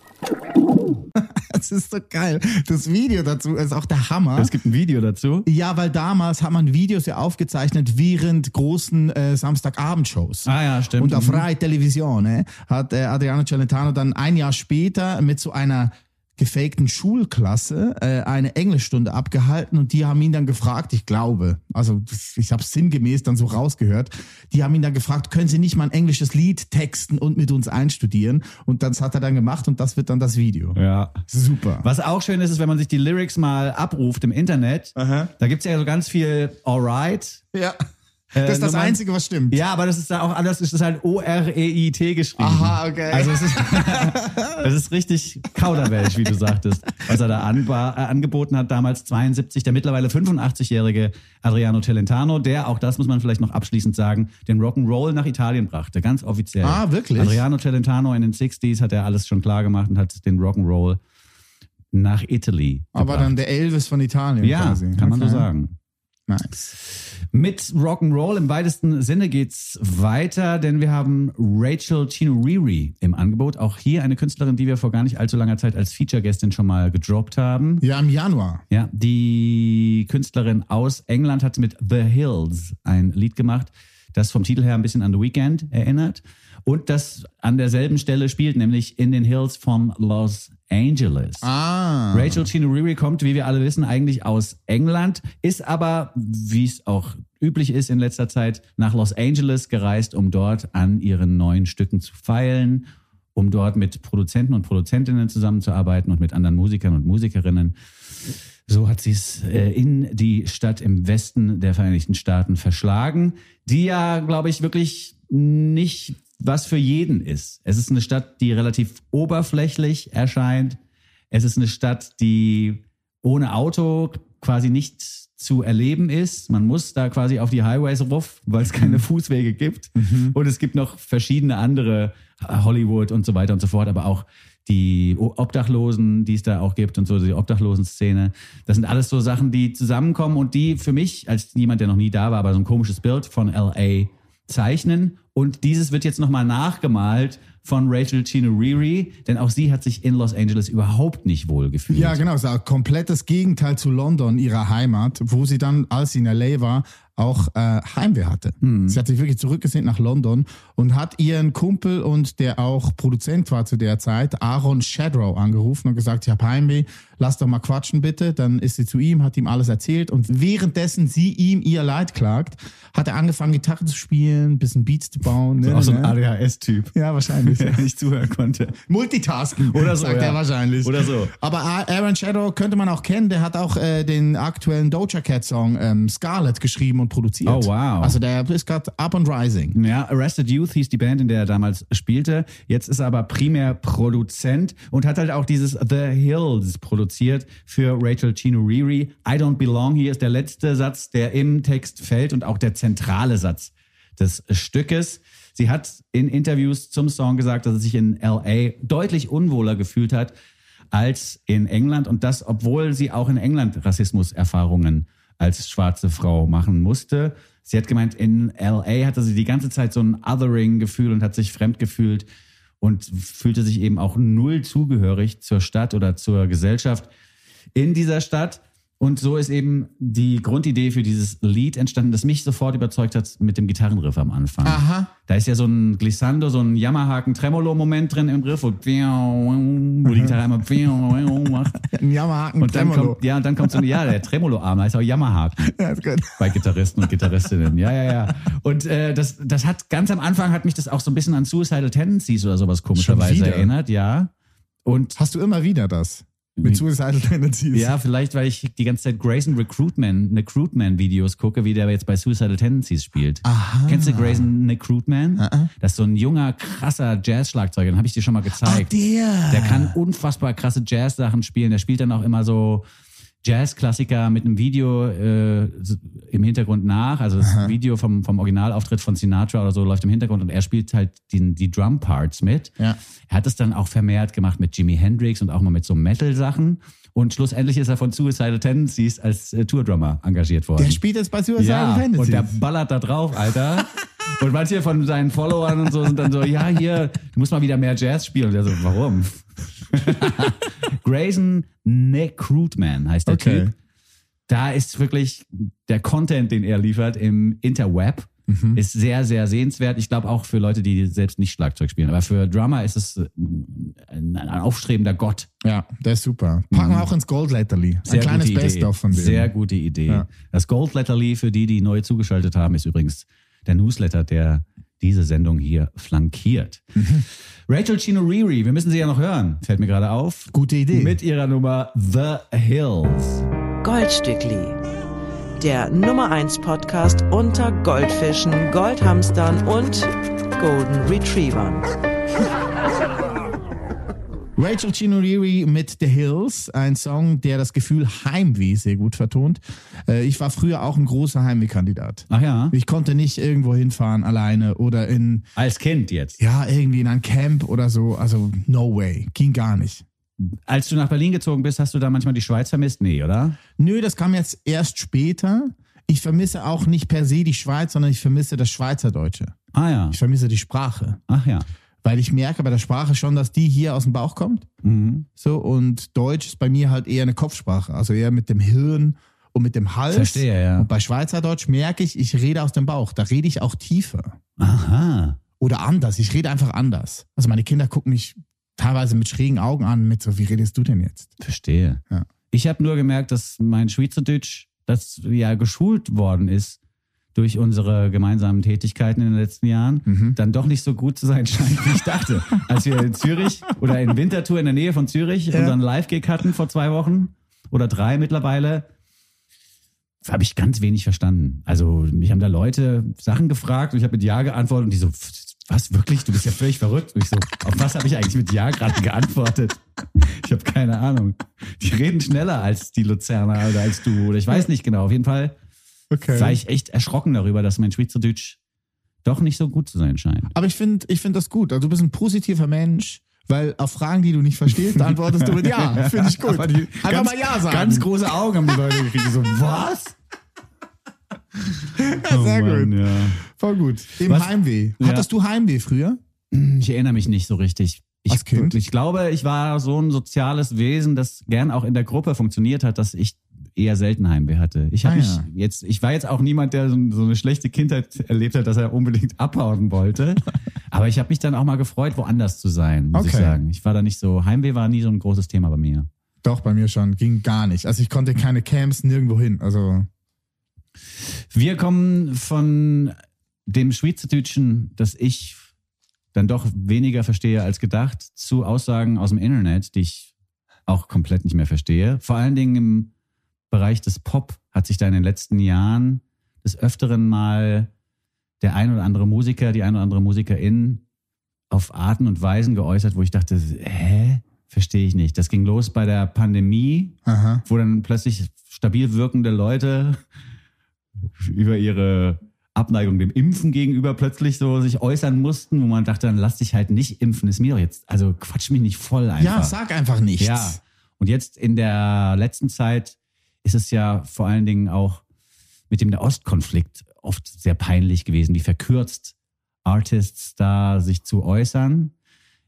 [LAUGHS] Das ist so geil. Das Video dazu ist auch der Hammer. Es gibt ein Video dazu. Ja, weil damals hat man Videos ja aufgezeichnet während großen äh, Samstagabendshows. Ah ja, stimmt. Und auf Mhm. Rai Televisione hat äh, Adriano Celentano dann ein Jahr später mit so einer gefakten Schulklasse äh, eine Englischstunde abgehalten und die haben ihn dann gefragt, ich glaube, also ich habe sinngemäß dann so rausgehört, die haben ihn dann gefragt, können Sie nicht mal ein englisches Lied texten und mit uns einstudieren? Und das hat er dann gemacht und das wird dann das Video. Ja. Super. Was auch schön ist, ist, wenn man sich die Lyrics mal abruft im Internet, Aha. da gibt's ja so ganz viel Alright. Ja. Das ist das nur man- Einzige, was stimmt. Ja, aber das ist da auch das ist halt O-R-E-I-T geschrieben. Aha, okay. Also es ist, [LAUGHS] es ist richtig Kauderwelsch, wie du sagtest, was er da anba- äh, angeboten hat, damals 72, der mittlerweile 85-jährige Adriano Celentano, der, auch das muss man vielleicht noch abschließend sagen, den Rock'n'Roll nach Italien brachte, ganz offiziell. Ah, wirklich? Adriano Celentano in den 60s hat er alles schon klar gemacht und hat den Rock'n'Roll nach Italy Aber gebracht. dann der Elvis von Italien Ja, quasi. kann man so Okay. sagen. Nice. Mit Rock'n'Roll im weitesten Sinne geht's weiter, denn wir haben Rachel Chino-Riri im Angebot. Auch hier eine Künstlerin, die wir vor gar nicht allzu langer Zeit als Feature-Gästin schon mal gedroppt haben. Ja, im Januar. Ja, die Künstlerin aus England hat mit The Hills ein Lied gemacht, das vom Titel her ein bisschen an The Weeknd erinnert und das an derselben Stelle spielt, nämlich in den Hills von Los Angeles. Ah. Rachel Chino-Riri kommt, wie wir alle wissen, eigentlich aus England, ist aber, wie es auch üblich ist in letzter Zeit, nach Los Angeles gereist, um dort an ihren neuen Stücken zu feilen, um dort mit Produzenten und Produzentinnen zusammenzuarbeiten und mit anderen Musikern und Musikerinnen. So hat sie es äh, in die Stadt im Westen der Vereinigten Staaten verschlagen, die ja, glaube ich, wirklich nicht was für jeden ist. Es ist eine Stadt, die relativ oberflächlich erscheint. Es ist eine Stadt, die ohne Auto quasi nicht zu erleben ist. Man muss da quasi auf die Highways ruf, weil es keine Fußwege gibt. Und es gibt noch verschiedene andere äh, Hollywood und so weiter und so fort, aber auch die Obdachlosen, die es da auch gibt und so, die Obdachlosen-Szene. Das sind alles so Sachen, die zusammenkommen und die für mich, als jemand, der noch nie da war, aber so ein komisches Bild von LA zeichnen. Und dieses wird jetzt nochmal nachgemalt von Rachel Chino-Riri, denn auch sie hat sich in Los Angeles überhaupt nicht wohl gefühlt. Ja, genau. Es ist ein komplettes Gegenteil zu London, ihrer Heimat, wo sie dann, als sie in L.A. war, auch äh, Heimweh hatte. Sie hat sich wirklich zurückgesehnt nach London und hat ihren Kumpel und der auch Produzent war zu der Zeit, Aaron Shadrow, angerufen und gesagt, ich habe Heimweh, lass doch mal quatschen bitte. Dann ist sie zu ihm, hat ihm alles erzählt und währenddessen sie ihm ihr Leid klagt, hat er angefangen, Gitarre zu spielen, ein bisschen Beats zu bauen. Ne, auch so ein ne? ADHS-Typ, Ja, wahrscheinlich. [LAUGHS] der nicht zuhören konnte. Multitasken, Oder so, sagt ja. er wahrscheinlich. Oder so. Aber Aaron Shadow könnte man auch kennen, der hat auch äh, den aktuellen Doja Cat Song ähm, Scarlet geschrieben und produziert. Oh, wow. Also der ist gerade up and rising. Ja, Arrested Youth hieß die Band, in der er damals spielte. Jetzt ist er aber primär Produzent und hat halt auch dieses The Hills produziert für Rachel Chino-Riri. I Don't Belong Here ist der letzte Satz, der im Text fällt und auch der zentrale Satz des Stückes. Sie hat in Interviews zum Song gesagt, dass sie sich in LA deutlich unwohler gefühlt hat als in England und das, obwohl sie auch in England Rassismuserfahrungen als schwarze Frau machen musste. Sie hat gemeint, in LA hatte sie die ganze Zeit so ein Othering-Gefühl und hat sich fremd gefühlt und fühlte sich eben auch null zugehörig zur Stadt oder zur Gesellschaft in dieser Stadt. Und so ist eben die Grundidee für dieses Lied entstanden, das mich sofort überzeugt hat mit dem Gitarrenriff am Anfang. Aha. Da ist ja so ein Glissando, so ein Yamahaken-Tremolo-Moment drin im Riff, wo, wo die Gitarre einmal macht. [LAUGHS] Ein Yamahaken Und dann Tremolo. kommt, ja, und dann kommt so ein, ja, der Tremolo-Arm heißt auch Yamahaken Ja, ist gut. bei Gitarristen und Gitarristinnen. Ja, ja, ja. Und äh, das, das hat ganz am Anfang hat mich das auch so ein bisschen an Suicidal Tendencies oder sowas komischerweise erinnert, ja. Und Hast du immer wieder das? Mit Suicidal [LAUGHS] Tendencies? ja, vielleicht, weil ich die ganze Zeit Grayson Recruitman, Recruitman Videos gucke, wie der jetzt bei Suicidal Tendencies spielt. Aha. Kennst du Grayson Recruitman? Das ist so ein junger, krasser Jazz-Schlagzeuger, den habe ich dir schon mal gezeigt. der. Der kann unfassbar krasse Jazz-Sachen spielen. Der spielt dann auch immer so Jazz-Klassiker mit einem Video äh, im Hintergrund nach. Also das Video vom, vom Originalauftritt von Sinatra oder so läuft im Hintergrund und er spielt halt die, die Drum-Parts mit. Ja. Er hat es dann auch vermehrt gemacht mit Jimi Hendrix und auch mal mit so Metal-Sachen. Und schlussendlich ist er von Suicidal Tendencies als äh, Tour-Drummer engagiert worden. Der spielt jetzt bei Suicidal ja, Tendencies. und der ballert da drauf, Alter. [LAUGHS] Und manche von seinen Followern und so sind dann so, ja, hier, du musst mal wieder mehr Jazz spielen. Und der so, warum? [LAUGHS] Grayson Necrootman heißt der Okay. Typ. Da ist wirklich der Content, den er liefert im Interweb, Mhm. ist sehr, sehr sehenswert. Ich glaube auch für Leute, die selbst nicht Schlagzeug spielen. Aber für Drummer ist es äh, ein, ein aufstrebender Gott. ja, der ist super. Packen wir auch ins Gold Letterly. Ein Sehr kleines. Best-of von dem. Sehr gute Idee. Ja. Das Gold Letterly für die, die neu zugeschaltet haben, ist übrigens der Newsletter, der diese Sendung hier flankiert. Mhm. Rachel Chino-Riri, wir müssen sie ja noch hören, fällt mir gerade auf. Gute Idee. Mit ihrer Nummer The Hills. Goldstückli. Der Nummer 1 Podcast unter Goldfischen, Goldhamstern und Golden Retrievern. Rachel Chinouriri mit The Hills, ein Song, der das Gefühl Heimweh sehr gut vertont. Äh, Ich war früher auch ein großer Heimwehkandidat. Ach ja, Ich konnte nicht irgendwo hinfahren alleine oder in, als Kind jetzt. ja, irgendwie in ein Camp oder so. Also, no way. Ging gar nicht. Als du nach Berlin gezogen bist, hast du da manchmal die Schweiz vermisst? Nee, oder? Nö, das kam jetzt erst später. ich vermisse auch nicht per se die Schweiz, sondern ich vermisse das Schweizerdeutsche. Ah ja. Ich vermisse die Sprache. Ach ja. Weil ich merke bei der Sprache schon, dass die hier aus dem Bauch kommt. Mhm. So, und Deutsch ist bei mir halt eher eine Kopfsprache, also eher mit dem Hirn und mit dem Hals. Verstehe, ja. Und bei Schweizerdeutsch merke ich, ich rede aus dem Bauch. Da rede ich auch tiefer. Aha. Oder anders. Ich rede einfach anders. Also meine Kinder gucken mich teilweise mit schrägen Augen an, mit so, wie redest du denn jetzt? Verstehe. Ja. Ich habe nur gemerkt, dass mein Schweizerdeutsch, das ja geschult worden ist durch unsere gemeinsamen Tätigkeiten in den letzten Jahren, Mhm. dann doch nicht so gut zu sein scheint, wie ich dachte. Als wir in Zürich oder in Winterthur in der Nähe von Zürich Ja. unseren Live-Gig hatten vor zwei Wochen oder drei mittlerweile, habe ich ganz wenig verstanden. Also mich haben da Leute Sachen gefragt und ich habe mit Ja geantwortet und die so, was wirklich? Du bist ja völlig verrückt. Und ich so, auf was habe ich eigentlich mit Ja gerade geantwortet? Ich habe keine Ahnung. Die reden schneller als die Luzerner oder als du oder ich weiß nicht genau. Auf jeden Fall Okay. war ich echt erschrocken darüber, dass mein Schweizerdeutsch doch nicht so gut zu sein scheint. Aber ich finde ich find das gut. Also du bist ein positiver Mensch, weil auf Fragen, die du nicht verstehst, [LAUGHS] antwortest du mit Ja. Finde ich gut. Die, Einfach ganz, mal Ja sagen. Ganz große Augen haben die Leute gekriegt. So, was? Ja, sehr Oh Mann, gut. Ja. Voll gut. Im Was- Heimweh. Ja. Hattest du Heimweh früher? Ich erinnere mich nicht so richtig. Ich, Als Kind? Ich glaube, ich war so ein soziales Wesen, das gern auch in der Gruppe funktioniert hat, dass ich eher selten Heimweh hatte. Ich habe Ah, ja. jetzt, ich war jetzt auch niemand, der so, so eine schlechte Kindheit erlebt hat, dass er unbedingt abhauen wollte. [LAUGHS] Aber ich habe mich dann auch mal gefreut, woanders zu sein, muss ich Okay. sagen. Ich war da nicht so, Heimweh war nie so ein großes Thema bei mir. Doch, bei mir schon. Ging gar nicht. Also ich konnte keine Camps nirgendwo hin. Also Wir kommen von dem Schweizerdeutschen, das ich dann doch weniger verstehe als gedacht, zu Aussagen aus dem Internet, die ich auch komplett nicht mehr verstehe. Vor allen Dingen im Bereich des Pop hat sich da in den letzten Jahren des Öfteren mal der ein oder andere Musiker, die ein oder andere Musikerin auf Arten und Weisen geäußert, wo ich dachte, hä? Verstehe ich nicht. Das ging los bei der Pandemie, aha. wo dann plötzlich stabil wirkende Leute über ihre Abneigung dem Impfen gegenüber plötzlich so sich äußern mussten, wo man dachte, dann lass dich halt nicht impfen, ist mir doch jetzt, also quatsch mich nicht voll einfach. Ja, sag einfach nichts. Ja. Und jetzt in der letzten Zeit ist es ja vor allen Dingen auch mit dem Nahostkonflikt oft sehr peinlich gewesen, wie verkürzt Artists da sich zu äußern.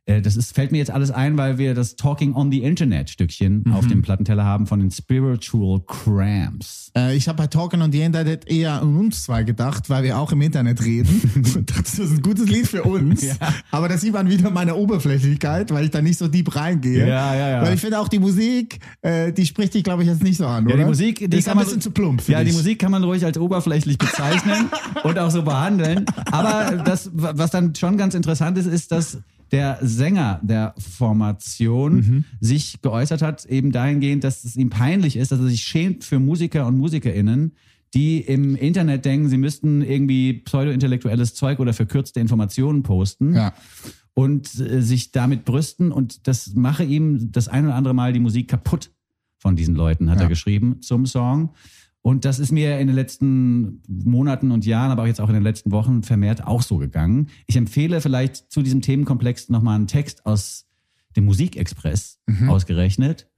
Äh, Das ist, fällt mir jetzt alles ein, weil wir das Talking on the Internet Stückchen auf dem Plattenteller haben von den Spiritual Cramps. Äh, ich habe bei Talking on the Internet eher an uns zwei gedacht, weil wir auch im Internet reden. [LAUGHS] Das ist ein gutes Lied für uns. Ja. Aber das sieht man wieder meine Oberflächlichkeit, weil ich da nicht so deep reingehe. Ja, ja, ja. Weil ich finde auch die Musik, äh, die spricht dich, glaube ich, jetzt nicht so an, Ja, oder? die Musik, die, die ist kann ein bisschen zu plump Ja, dich. die Musik kann man ruhig als oberflächlich bezeichnen [LAUGHS] und auch so behandeln. Aber das, was dann schon ganz interessant ist, ist, dass der Sänger der Formation Mhm. sich geäußert hat, eben dahingehend, dass es ihm peinlich ist, dass er sich schämt für Musiker und MusikerInnen, die im Internet denken, sie müssten irgendwie pseudo-intellektuelles Zeug oder verkürzte Informationen posten Ja. und äh, sich damit brüsten und das mache ihm das ein oder andere Mal die Musik kaputt von diesen Leuten, hat Ja. er geschrieben zum Song. Und das ist mir in den letzten Monaten und Jahren, aber auch jetzt auch in den letzten Wochen vermehrt auch so gegangen. Ich empfehle vielleicht zu diesem Themenkomplex nochmal einen Text aus dem Musikexpress ausgerechnet.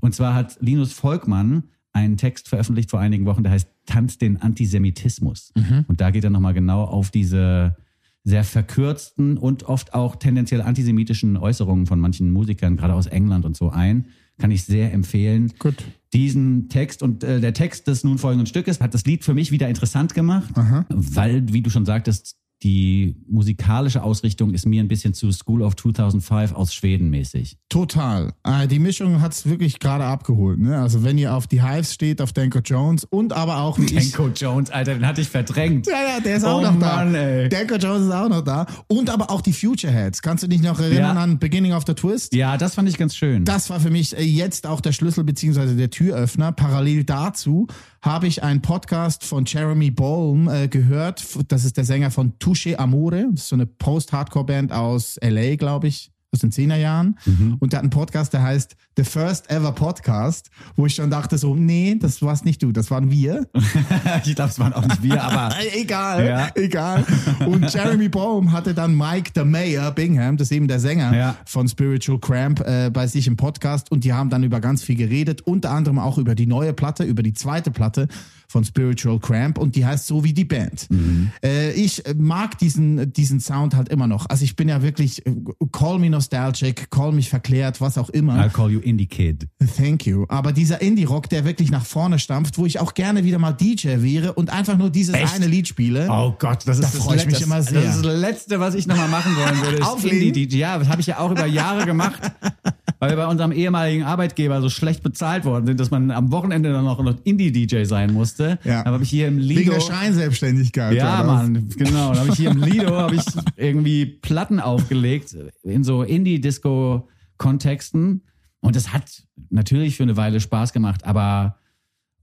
Und zwar hat Linus Volkmann einen Text veröffentlicht vor einigen Wochen, der heißt Tanz den Antisemitismus. Und da geht er nochmal genau auf diese sehr verkürzten und oft auch tendenziell antisemitischen Äußerungen von manchen Musikern, gerade aus England und so ein. Kann ich sehr empfehlen. Gut. Diesen Text und äh, der Text des nun folgenden Stückes hat das Lied für mich wieder interessant gemacht, weil, wie du schon sagtest, die musikalische Ausrichtung ist mir ein bisschen zu School of 2005 aus Schweden mäßig. Total. Äh, die Mischung hat's wirklich gerade abgeholt. Ne? Also wenn ihr auf die Hives steht, auf Danko Jones und aber auch. Danko Jones, Alter, den hatte ich verdrängt. Ja, ja, der ist auch Oh noch da. Mann, ey. Danko Jones ist auch noch da. Und aber auch die Future Heads. Kannst du dich noch erinnern Ja. an Beginning of the Twist? Ja, das fand ich ganz schön. Das war für mich äh, jetzt auch der Schlüssel beziehungsweise der Türöffner. Parallel dazu habe ich einen Podcast von Jeremy Bolm äh, gehört. Das ist der Sänger von Touche Amore. Das ist so eine Post-Hardcore-Band aus LA, glaube ich, aus den 10er Jahren. Und der hat einen Podcast, der heißt The First Ever Podcast, wo ich schon dachte so, nee, das war's nicht du, das waren wir. [LAUGHS] ich glaube, es waren auch nicht wir, aber [LAUGHS] egal, Ja. egal. Und Jeremy Baum hatte dann Mike the Mayor Bingham, das ist eben der Sänger Ja. von Spiritual Cramp, äh, bei sich im Podcast und die haben dann über ganz viel geredet, unter anderem auch über die neue Platte, über die zweite Platte von Spiritual Cramp und die heißt so wie die Band. Mhm. Äh, ich mag diesen, diesen Sound halt immer noch. Also ich bin ja wirklich, äh, call me nostalgic, call mich verklärt, was auch immer. I'll call you Indie Kid. Thank you. Aber dieser Indie-Rock, der wirklich nach vorne stampft, wo ich auch gerne wieder mal DJ wäre und einfach nur dieses Echt? eine Lied spiele. Oh Gott, das ist Da das freu ich mich Letzte- immer sehr. Das ist das Letzte, was ich nochmal machen wollen würde. [LAUGHS] Auflegen? Indie-DJ. Ja, das habe ich ja auch über Jahre gemacht, [LAUGHS] weil wir bei unserem ehemaligen Arbeitgeber so schlecht bezahlt worden sind, dass man am Wochenende dann noch Indie-DJ sein musste. Ja. Da habe ich hier im Wegen Lido... der Scheinselbstständigkeit. Ja, oder? Mann, genau. Da habe ich hier im Lido [LAUGHS] habe ich irgendwie Platten aufgelegt in so Indie-Disco-Kontexten. Und das hat natürlich für eine Weile Spaß gemacht, aber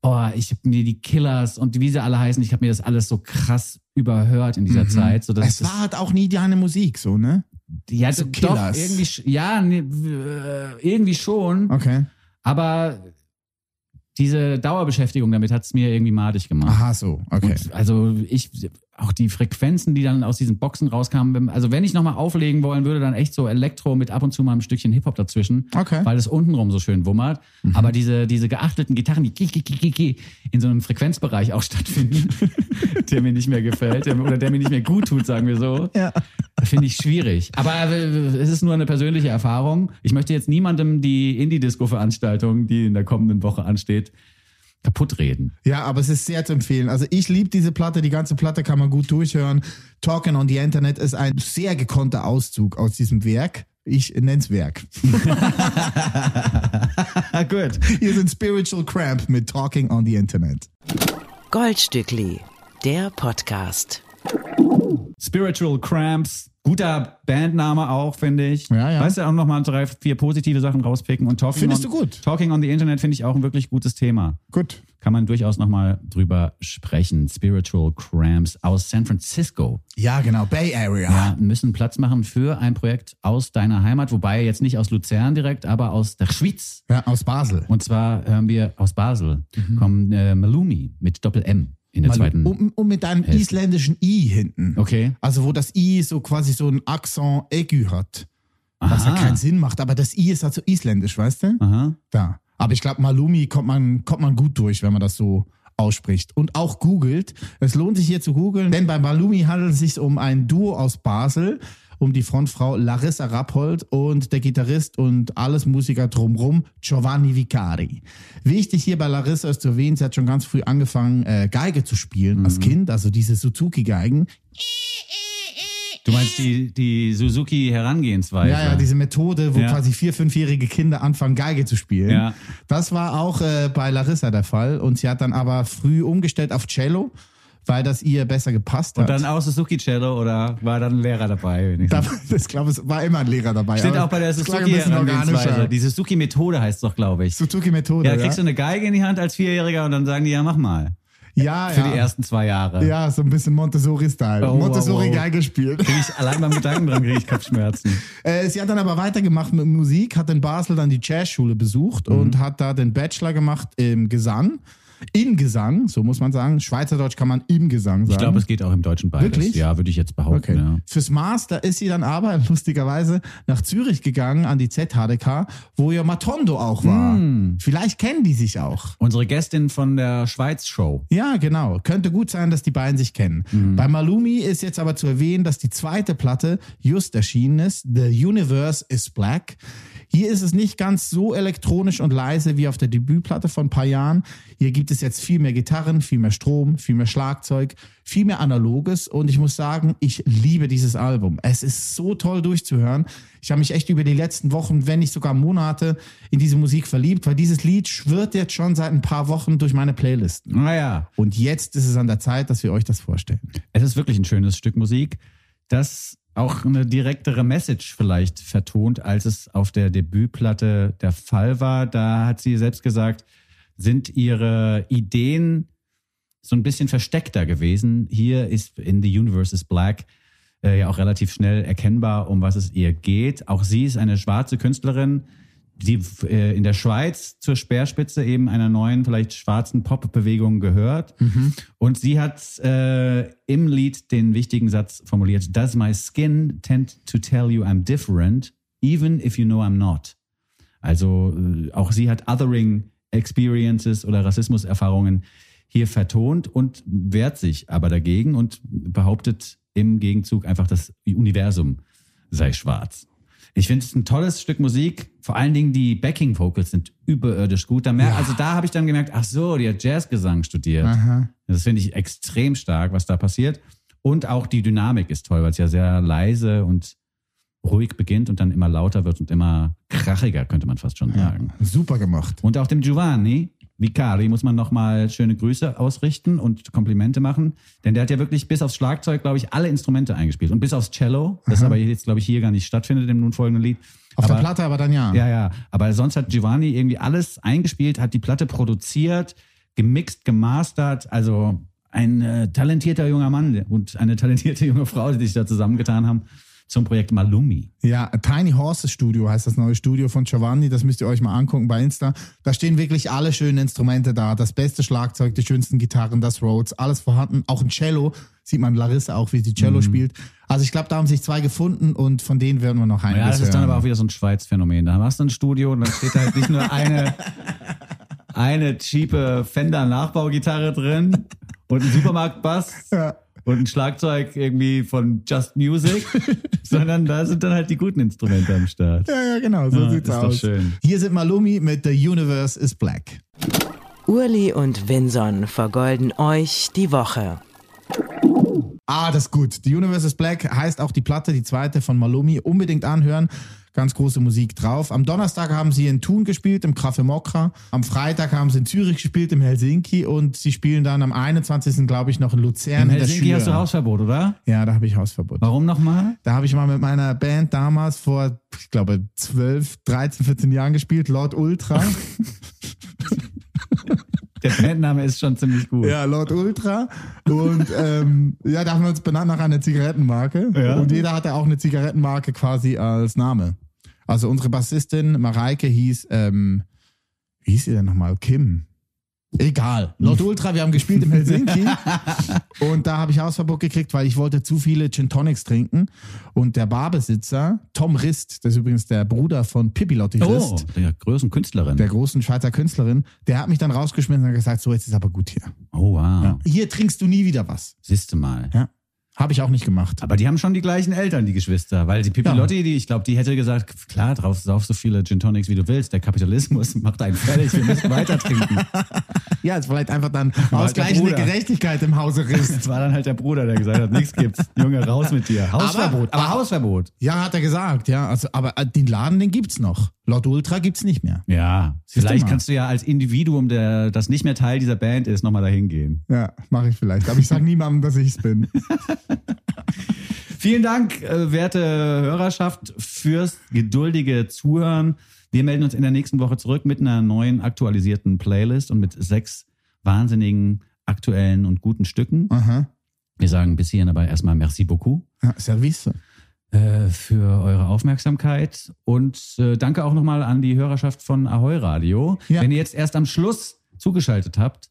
oh, ich habe mir die Killers und wie sie alle heißen, ich habe mir das alles so krass überhört in dieser Zeit. So, dass Mhm. Es das- war halt auch nie deine Musik, so, ne? ja, so doch, Killers. irgendwie, ja, ne, irgendwie schon, Okay. aber diese Dauerbeschäftigung damit hat es mir irgendwie madig gemacht. Aha, so, okay. Und also ich, auch die Frequenzen, die dann aus diesen Boxen rauskamen, also wenn ich nochmal auflegen wollen würde, dann echt so Elektro mit ab und zu mal ein Stückchen Hip-Hop dazwischen, Okay. weil es untenrum so schön wummert. Aber diese, diese geachtelten Gitarren, die in so einem Frequenzbereich auch stattfinden, [LAUGHS] der mir nicht mehr gefällt der, oder der mir nicht mehr gut tut, sagen wir so, Ja. finde ich schwierig. Aber äh, es ist nur eine persönliche Erfahrung. Ich möchte jetzt niemandem die Indie-Disco-Veranstaltung, die in der kommenden Woche ansteht, kaputt reden. Ja, aber es ist sehr zu empfehlen. Also ich liebe diese Platte, die ganze Platte kann man gut durchhören. Talking on the Internet ist ein sehr gekonnter Auszug aus diesem Werk. Ich nenn's Werk. [LAUGHS] Gut. Hier sind Spiritual Cramp mit Talking on the Internet. Goldstückli, der Podcast. Spiritual Cramps, guter Bandname auch, finde ich. Ja, ja. Weißt du, auch nochmal drei, vier positive Sachen rauspicken und Talking Findest on, du gut? Talking on the Internet finde ich auch ein wirklich gutes Thema. Gut. Kann man durchaus nochmal drüber sprechen. Spiritual Cramps aus San Francisco. Ja, genau. Bay Area. Ja, müssen Platz machen für ein Projekt aus deiner Heimat, wobei jetzt nicht aus Luzern direkt, aber aus der Schweiz. Ja, aus Basel. Und zwar hören wir aus Basel, kommen äh, Malumi mit Doppel-M in der Mal- zweiten. und, und mit einem Hälfte. isländischen I hinten. Okay. Also wo das I so quasi so ein Accent aigu hat. Was ja Aha. keinen Sinn macht, aber das I ist halt so isländisch, weißt du? Aha. Da. Aber ich glaube, Malumi kommt man, kommt man gut durch, wenn man das so ausspricht. Und auch googelt. Es lohnt sich hier zu googeln, denn bei Malumi handelt es sich um ein Duo aus Basel, um die Frontfrau Larissa Rappold und der Gitarrist und alles Musiker drumrum, Giovanni Vicari. Wichtig hier bei Larissa ist zu erwähnen, sie hat schon ganz früh angefangen, äh, Geige zu spielen als Kind, also diese Suzuki-Geigen. Du meinst die, die Suzuki-Herangehensweise? Ja, ja, diese Methode, wo Ja. quasi vier-, fünfjährige Kinder anfangen, Geige zu spielen. Ja. Das war auch äh, bei Larissa der Fall. Und sie hat dann aber früh umgestellt auf Cello, weil das ihr besser gepasst Und hat. dann auch Suzuki Cello oder war dann ein Lehrer dabei? da, ich glaube, es war immer ein Lehrer dabei. Steht auch bei der es Suzuki-Herangehensweise. Die Suzuki-Methode heißt doch, glaube ich. Suzuki-Methode, Ja, ja. da kriegst du eine Geige in die Hand als Vierjähriger und dann sagen die, ja, mach mal. ja, Für ja. die ersten zwei Jahre. Ja, so ein bisschen Montessori-Style. Oh, Montessori-Geige gespielt. Krieg ich allein beim Gedanken dran kriege ich Kopfschmerzen. [LAUGHS] Äh, sie hat dann aber weitergemacht mit Musik, hat in Basel dann die Jazzschule besucht Mhm. und hat da den Bachelor gemacht im Gesang. In Gesang, so muss man sagen. Schweizerdeutsch kann man im Gesang sagen. Ich glaube, es geht auch im Deutschen beides. Wirklich? Ja, würde ich jetzt behaupten. Okay. Ja. Fürs Master ist sie dann aber [LAUGHS] lustigerweise nach Zürich gegangen an die ZHDK, wo ja Matondo auch war. Hm. Vielleicht kennen die sich auch. Unsere Gästin von der Schweiz-Show. Ja, genau. Könnte gut sein, dass die beiden sich kennen. Mhm. Bei Malumi ist jetzt aber zu erwähnen, dass die zweite Platte just erschienen ist. The Universe is Black. Hier ist es nicht ganz so elektronisch und leise wie auf der Debütplatte von ein paar Jahren. Hier gibt es jetzt viel mehr Gitarren, viel mehr Strom, viel mehr Schlagzeug, viel mehr Analoges. Und ich muss sagen, ich liebe dieses Album. Es ist so toll durchzuhören. Ich habe mich echt über die letzten Wochen, wenn nicht sogar Monate, in diese Musik verliebt, weil dieses Lied schwirrt jetzt schon seit ein paar Wochen durch meine Playlisten. Naja, Und jetzt ist es an der Zeit, dass wir euch das vorstellen. es ist wirklich ein schönes Stück Musik, das auch eine direktere Message vielleicht vertont, als es auf der Debütplatte der Fall war. Da hat sie selbst gesagt, sind ihre Ideen so ein bisschen versteckter gewesen. Hier ist in The Universe is Black äh, ja auch relativ schnell erkennbar, um was es ihr geht. Auch sie ist eine schwarze Künstlerin, die äh, in der Schweiz zur Speerspitze eben einer neuen, vielleicht schwarzen Pop-Bewegung gehört. Und sie hat äh, im Lied den wichtigen Satz formuliert, Does my skin tend to tell you I'm different, even if you know I'm not? Also äh, auch sie hat Othering Experiences oder Rassismuserfahrungen hier vertont und wehrt sich aber dagegen und behauptet im Gegenzug einfach, das Universum sei schwarz. Ich finde es ein tolles Stück Musik. Vor allen Dingen die Backing Vocals sind überirdisch gut. Da mer Also da habe ich dann gemerkt, ach so, die hat Jazzgesang studiert. Das finde ich extrem stark, was da passiert. Und auch die Dynamik ist toll, weil es ja sehr leise und ruhig beginnt und dann immer lauter wird und immer krachiger, könnte man fast schon sagen. Super gemacht. Und auch dem Giovanni Vicari muss man nochmal schöne Grüße ausrichten und Komplimente machen. Denn der hat ja wirklich bis aufs Schlagzeug, glaube ich, alle Instrumente eingespielt. Und bis aufs Cello, das aber jetzt, glaube ich, hier gar nicht stattfindet im nun folgenden Lied. Auf aber, der Platte aber dann ja. Ja, ja. Aber sonst hat Giovanni irgendwie alles eingespielt, hat die Platte produziert, gemixt, gemastert. Also ein äh, talentierter junger Mann und eine [LAUGHS] talentierte junge Frau, die sich da zusammengetan haben zum Projekt Malumi. Ja, Tiny Horses Studio heißt das neue Studio von Giovanni. Das müsst ihr euch mal angucken bei Insta. Da stehen wirklich alle schönen Instrumente da. Das beste Schlagzeug, die schönsten Gitarren, das Rhodes, alles vorhanden. Auch ein Cello. Sieht man Larissa auch, wie sie Cello Mhm. spielt. Also ich glaube, da haben sich zwei gefunden und von denen werden wir noch einiges Ja, das ist dann hören. aber auch wieder so ein Schweiz-Phänomen. Da hast du ein Studio und dann steht halt nicht nur eine, [LAUGHS] eine cheape Fender-Nachbaugitarre drin und ein Supermarktbass Ja. Und ein Schlagzeug irgendwie von Just Music, [LAUGHS] sondern da sind dann halt die guten Instrumente am Start. Ja, ja, genau, so Ja, sieht's ist doch aus. schön. Hier sind Malumi mit The Universe is Black. Urli und Vinson vergolden euch die Woche. Ah, das ist gut. The Universe is Black heißt auch die Platte, die zweite von Malumi. Unbedingt anhören. Ganz große Musik drauf. Am Donnerstag haben sie in Thun gespielt, im Café Mokra. Am Freitag haben sie in Zürich gespielt, im Helsinki. Und sie spielen dann am 21. glaube ich noch in Luzern. In in Helsinki Schür. hast du Hausverbot, oder? Ja, da habe ich Hausverbot. Warum nochmal? Da habe ich mal mit meiner Band damals vor, ich glaube, 12, 13, 14 Jahren gespielt, Lord Ultra. [LAUGHS] Der Bandname ist schon ziemlich gut. Ja, Lord Ultra. Und ähm, ja, da haben wir uns benannt nach einer Zigarettenmarke. Ja. Und jeder hatte auch eine Zigarettenmarke quasi als Name. Also unsere Bassistin Mareike hieß, ähm, wie hieß sie denn nochmal? Kim. Egal. Lord Ultra, wir haben gespielt im Helsinki. [LAUGHS] und da habe ich Hausverbot gekriegt, weil ich wollte zu viele Gin Tonics trinken. Und der Barbesitzer, Tom Rist, das ist übrigens der Bruder von Pippi Lotti Rist, Oh, der größten Künstlerin. der großen Schweizer Künstlerin, der hat mich dann rausgeschmissen und hat gesagt, so, jetzt ist aber gut hier. oh, wow. Hier trinkst du nie wieder was. Siehste mal. Ja. Habe ich auch nicht gemacht. Aber die haben schon die gleichen Eltern, die Geschwister. Weil die Pippi Ja. Lotti, die, ich glaube, die hätte gesagt, klar, drauf sauf so viele Gin Tonics, wie du willst. Der Kapitalismus [LAUGHS] macht einen fertig, wir müssen weiter trinken. [LAUGHS] Ja, ist vielleicht einfach dann ausgleichende Bruder. Gerechtigkeit im Hause [LAUGHS] Rist. Das war dann halt der Bruder, der gesagt hat, nichts gibt's. Junge, raus mit dir. Hausverbot. Aber, Hausverbot. Ja, hat er gesagt, ja. Also, aber äh, den Laden, den gibt's noch. Lord Ultra gibt's nicht mehr. Ja, Siehst du vielleicht mal. kannst du ja als Individuum, der das nicht mehr Teil dieser Band ist, nochmal dahin gehen. Ja, mache ich vielleicht. Aber ich sage niemandem, dass ich's bin. [LAUGHS] Vielen Dank, äh, werte Hörerschaft, fürs geduldige Zuhören. Wir melden uns in der nächsten Woche zurück mit einer neuen aktualisierten Playlist und mit sechs wahnsinnigen aktuellen und guten Stücken. Aha. Wir sagen bis hierhin aber erstmal merci beaucoup Ja, Service. äh, für eure Aufmerksamkeit und äh, danke auch nochmal an die Hörerschaft von Ahoy Radio. Ja. Wenn ihr jetzt erst am Schluss zugeschaltet habt,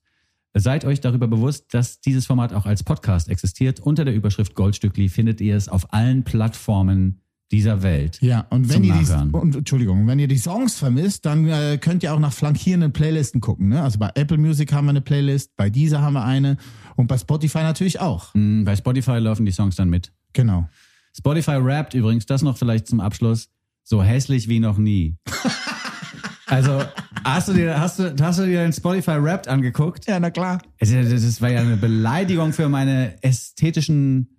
seid euch darüber bewusst, dass dieses Format auch als Podcast existiert. Unter der Überschrift Goldstückli findet ihr es auf allen Plattformen dieser Welt. Ja, und wenn ihr die, und, Entschuldigung, wenn ihr die Songs vermisst, dann äh, könnt ihr auch nach flankierenden Playlisten gucken. Ne? Also bei Apple Music haben wir eine Playlist, bei Deezer haben wir eine und bei Spotify natürlich auch. Mm, Bei Spotify laufen die Songs dann mit. Genau. Spotify rappt übrigens, das noch vielleicht zum Abschluss, so hässlich wie noch nie. [LAUGHS] Also, hast du dir, hast du, hast du dir den Spotify Rappt angeguckt? Ja, na klar. Also, das war ja eine Beleidigung für meine ästhetischen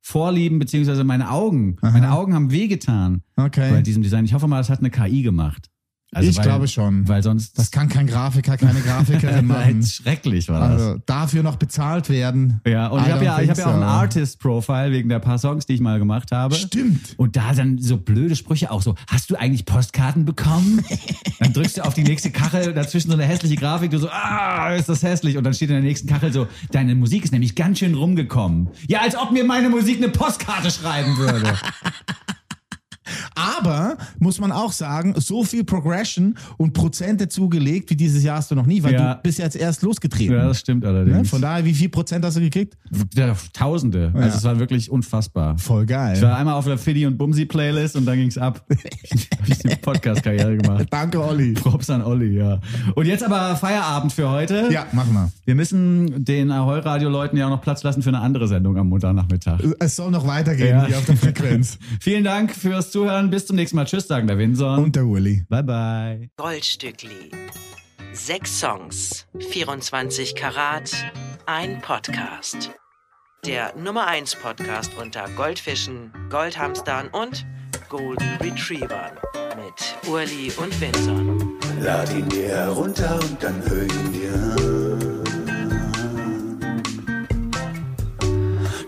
Vorlieben beziehungsweise meine Augen. Meine Augen haben wehgetan Okay. bei diesem Design. Ich hoffe mal, das hat eine KI gemacht. Also, Ich glaube schon. Weil sonst Das kann kein Grafiker, keine Grafikerin [LAUGHS] machen. schrecklich war das. Also dafür noch bezahlt werden. Ja, und I ich habe ja, ich think habe ja auch ein so. Artist-Profile wegen der paar Songs, die ich mal gemacht habe. Stimmt. Und da dann so blöde Sprüche auch so, hast du eigentlich Postkarten bekommen? [LAUGHS] dann drückst du auf die nächste Kachel, dazwischen so eine hässliche Grafik, du so, ah, ist das hässlich. Und dann steht in der nächsten Kachel so, deine Musik ist nämlich ganz schön rumgekommen. Ja, als ob mir meine Musik eine Postkarte schreiben würde. [LAUGHS] Aber muss man auch sagen, so viel Progression und Prozente zugelegt wie dieses Jahr hast du noch nie, weil Ja. du bist jetzt erst losgetreten. Ja, das stimmt Ne? allerdings. Von daher, wie viel Prozent hast du gekriegt? Ja, Tausende. Also es war wirklich unfassbar. Voll Ich geil. war einmal auf der Fiddy und Bumsi Playlist und dann ging's ab. [LAUGHS] Hab ich die Podcast-Karriere gemacht. Danke, Olli. Props an Olli, ja. Und jetzt aber Feierabend für heute. Ja, mach mal. Wir müssen den Ahoi-Radio-Leuten ja auch noch Platz lassen für eine andere Sendung am Montagnachmittag. Es soll noch weitergehen Ja. hier auf der Frequenz. [LAUGHS] Vielen Dank fürs Zuhören. Bis zum nächsten Mal. Tschüss, sagen der Winson. Und der Willi. bye, bye. Goldstückli. Sechs Songs, 24 Karat, ein Podcast. Der Nummer 1 Podcast unter Goldfischen, Goldhamstern und Golden Retrievern mit Urli und Vinson. Lad ihn dir herunter und dann hör ihn dir an.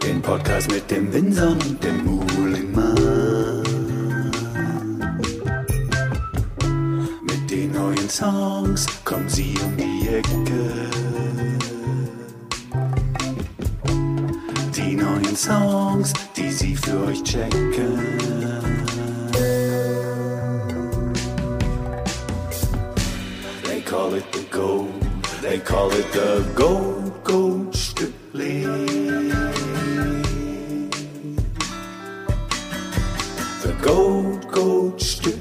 Den Podcast mit dem Winson und dem Muhlingmann. neuen Songs kommen sie um die Ecke. Die neuen Songs, die sie für euch checken. They call it the gold, they call it the gold, gold Stückling. The gold, gold Stückling.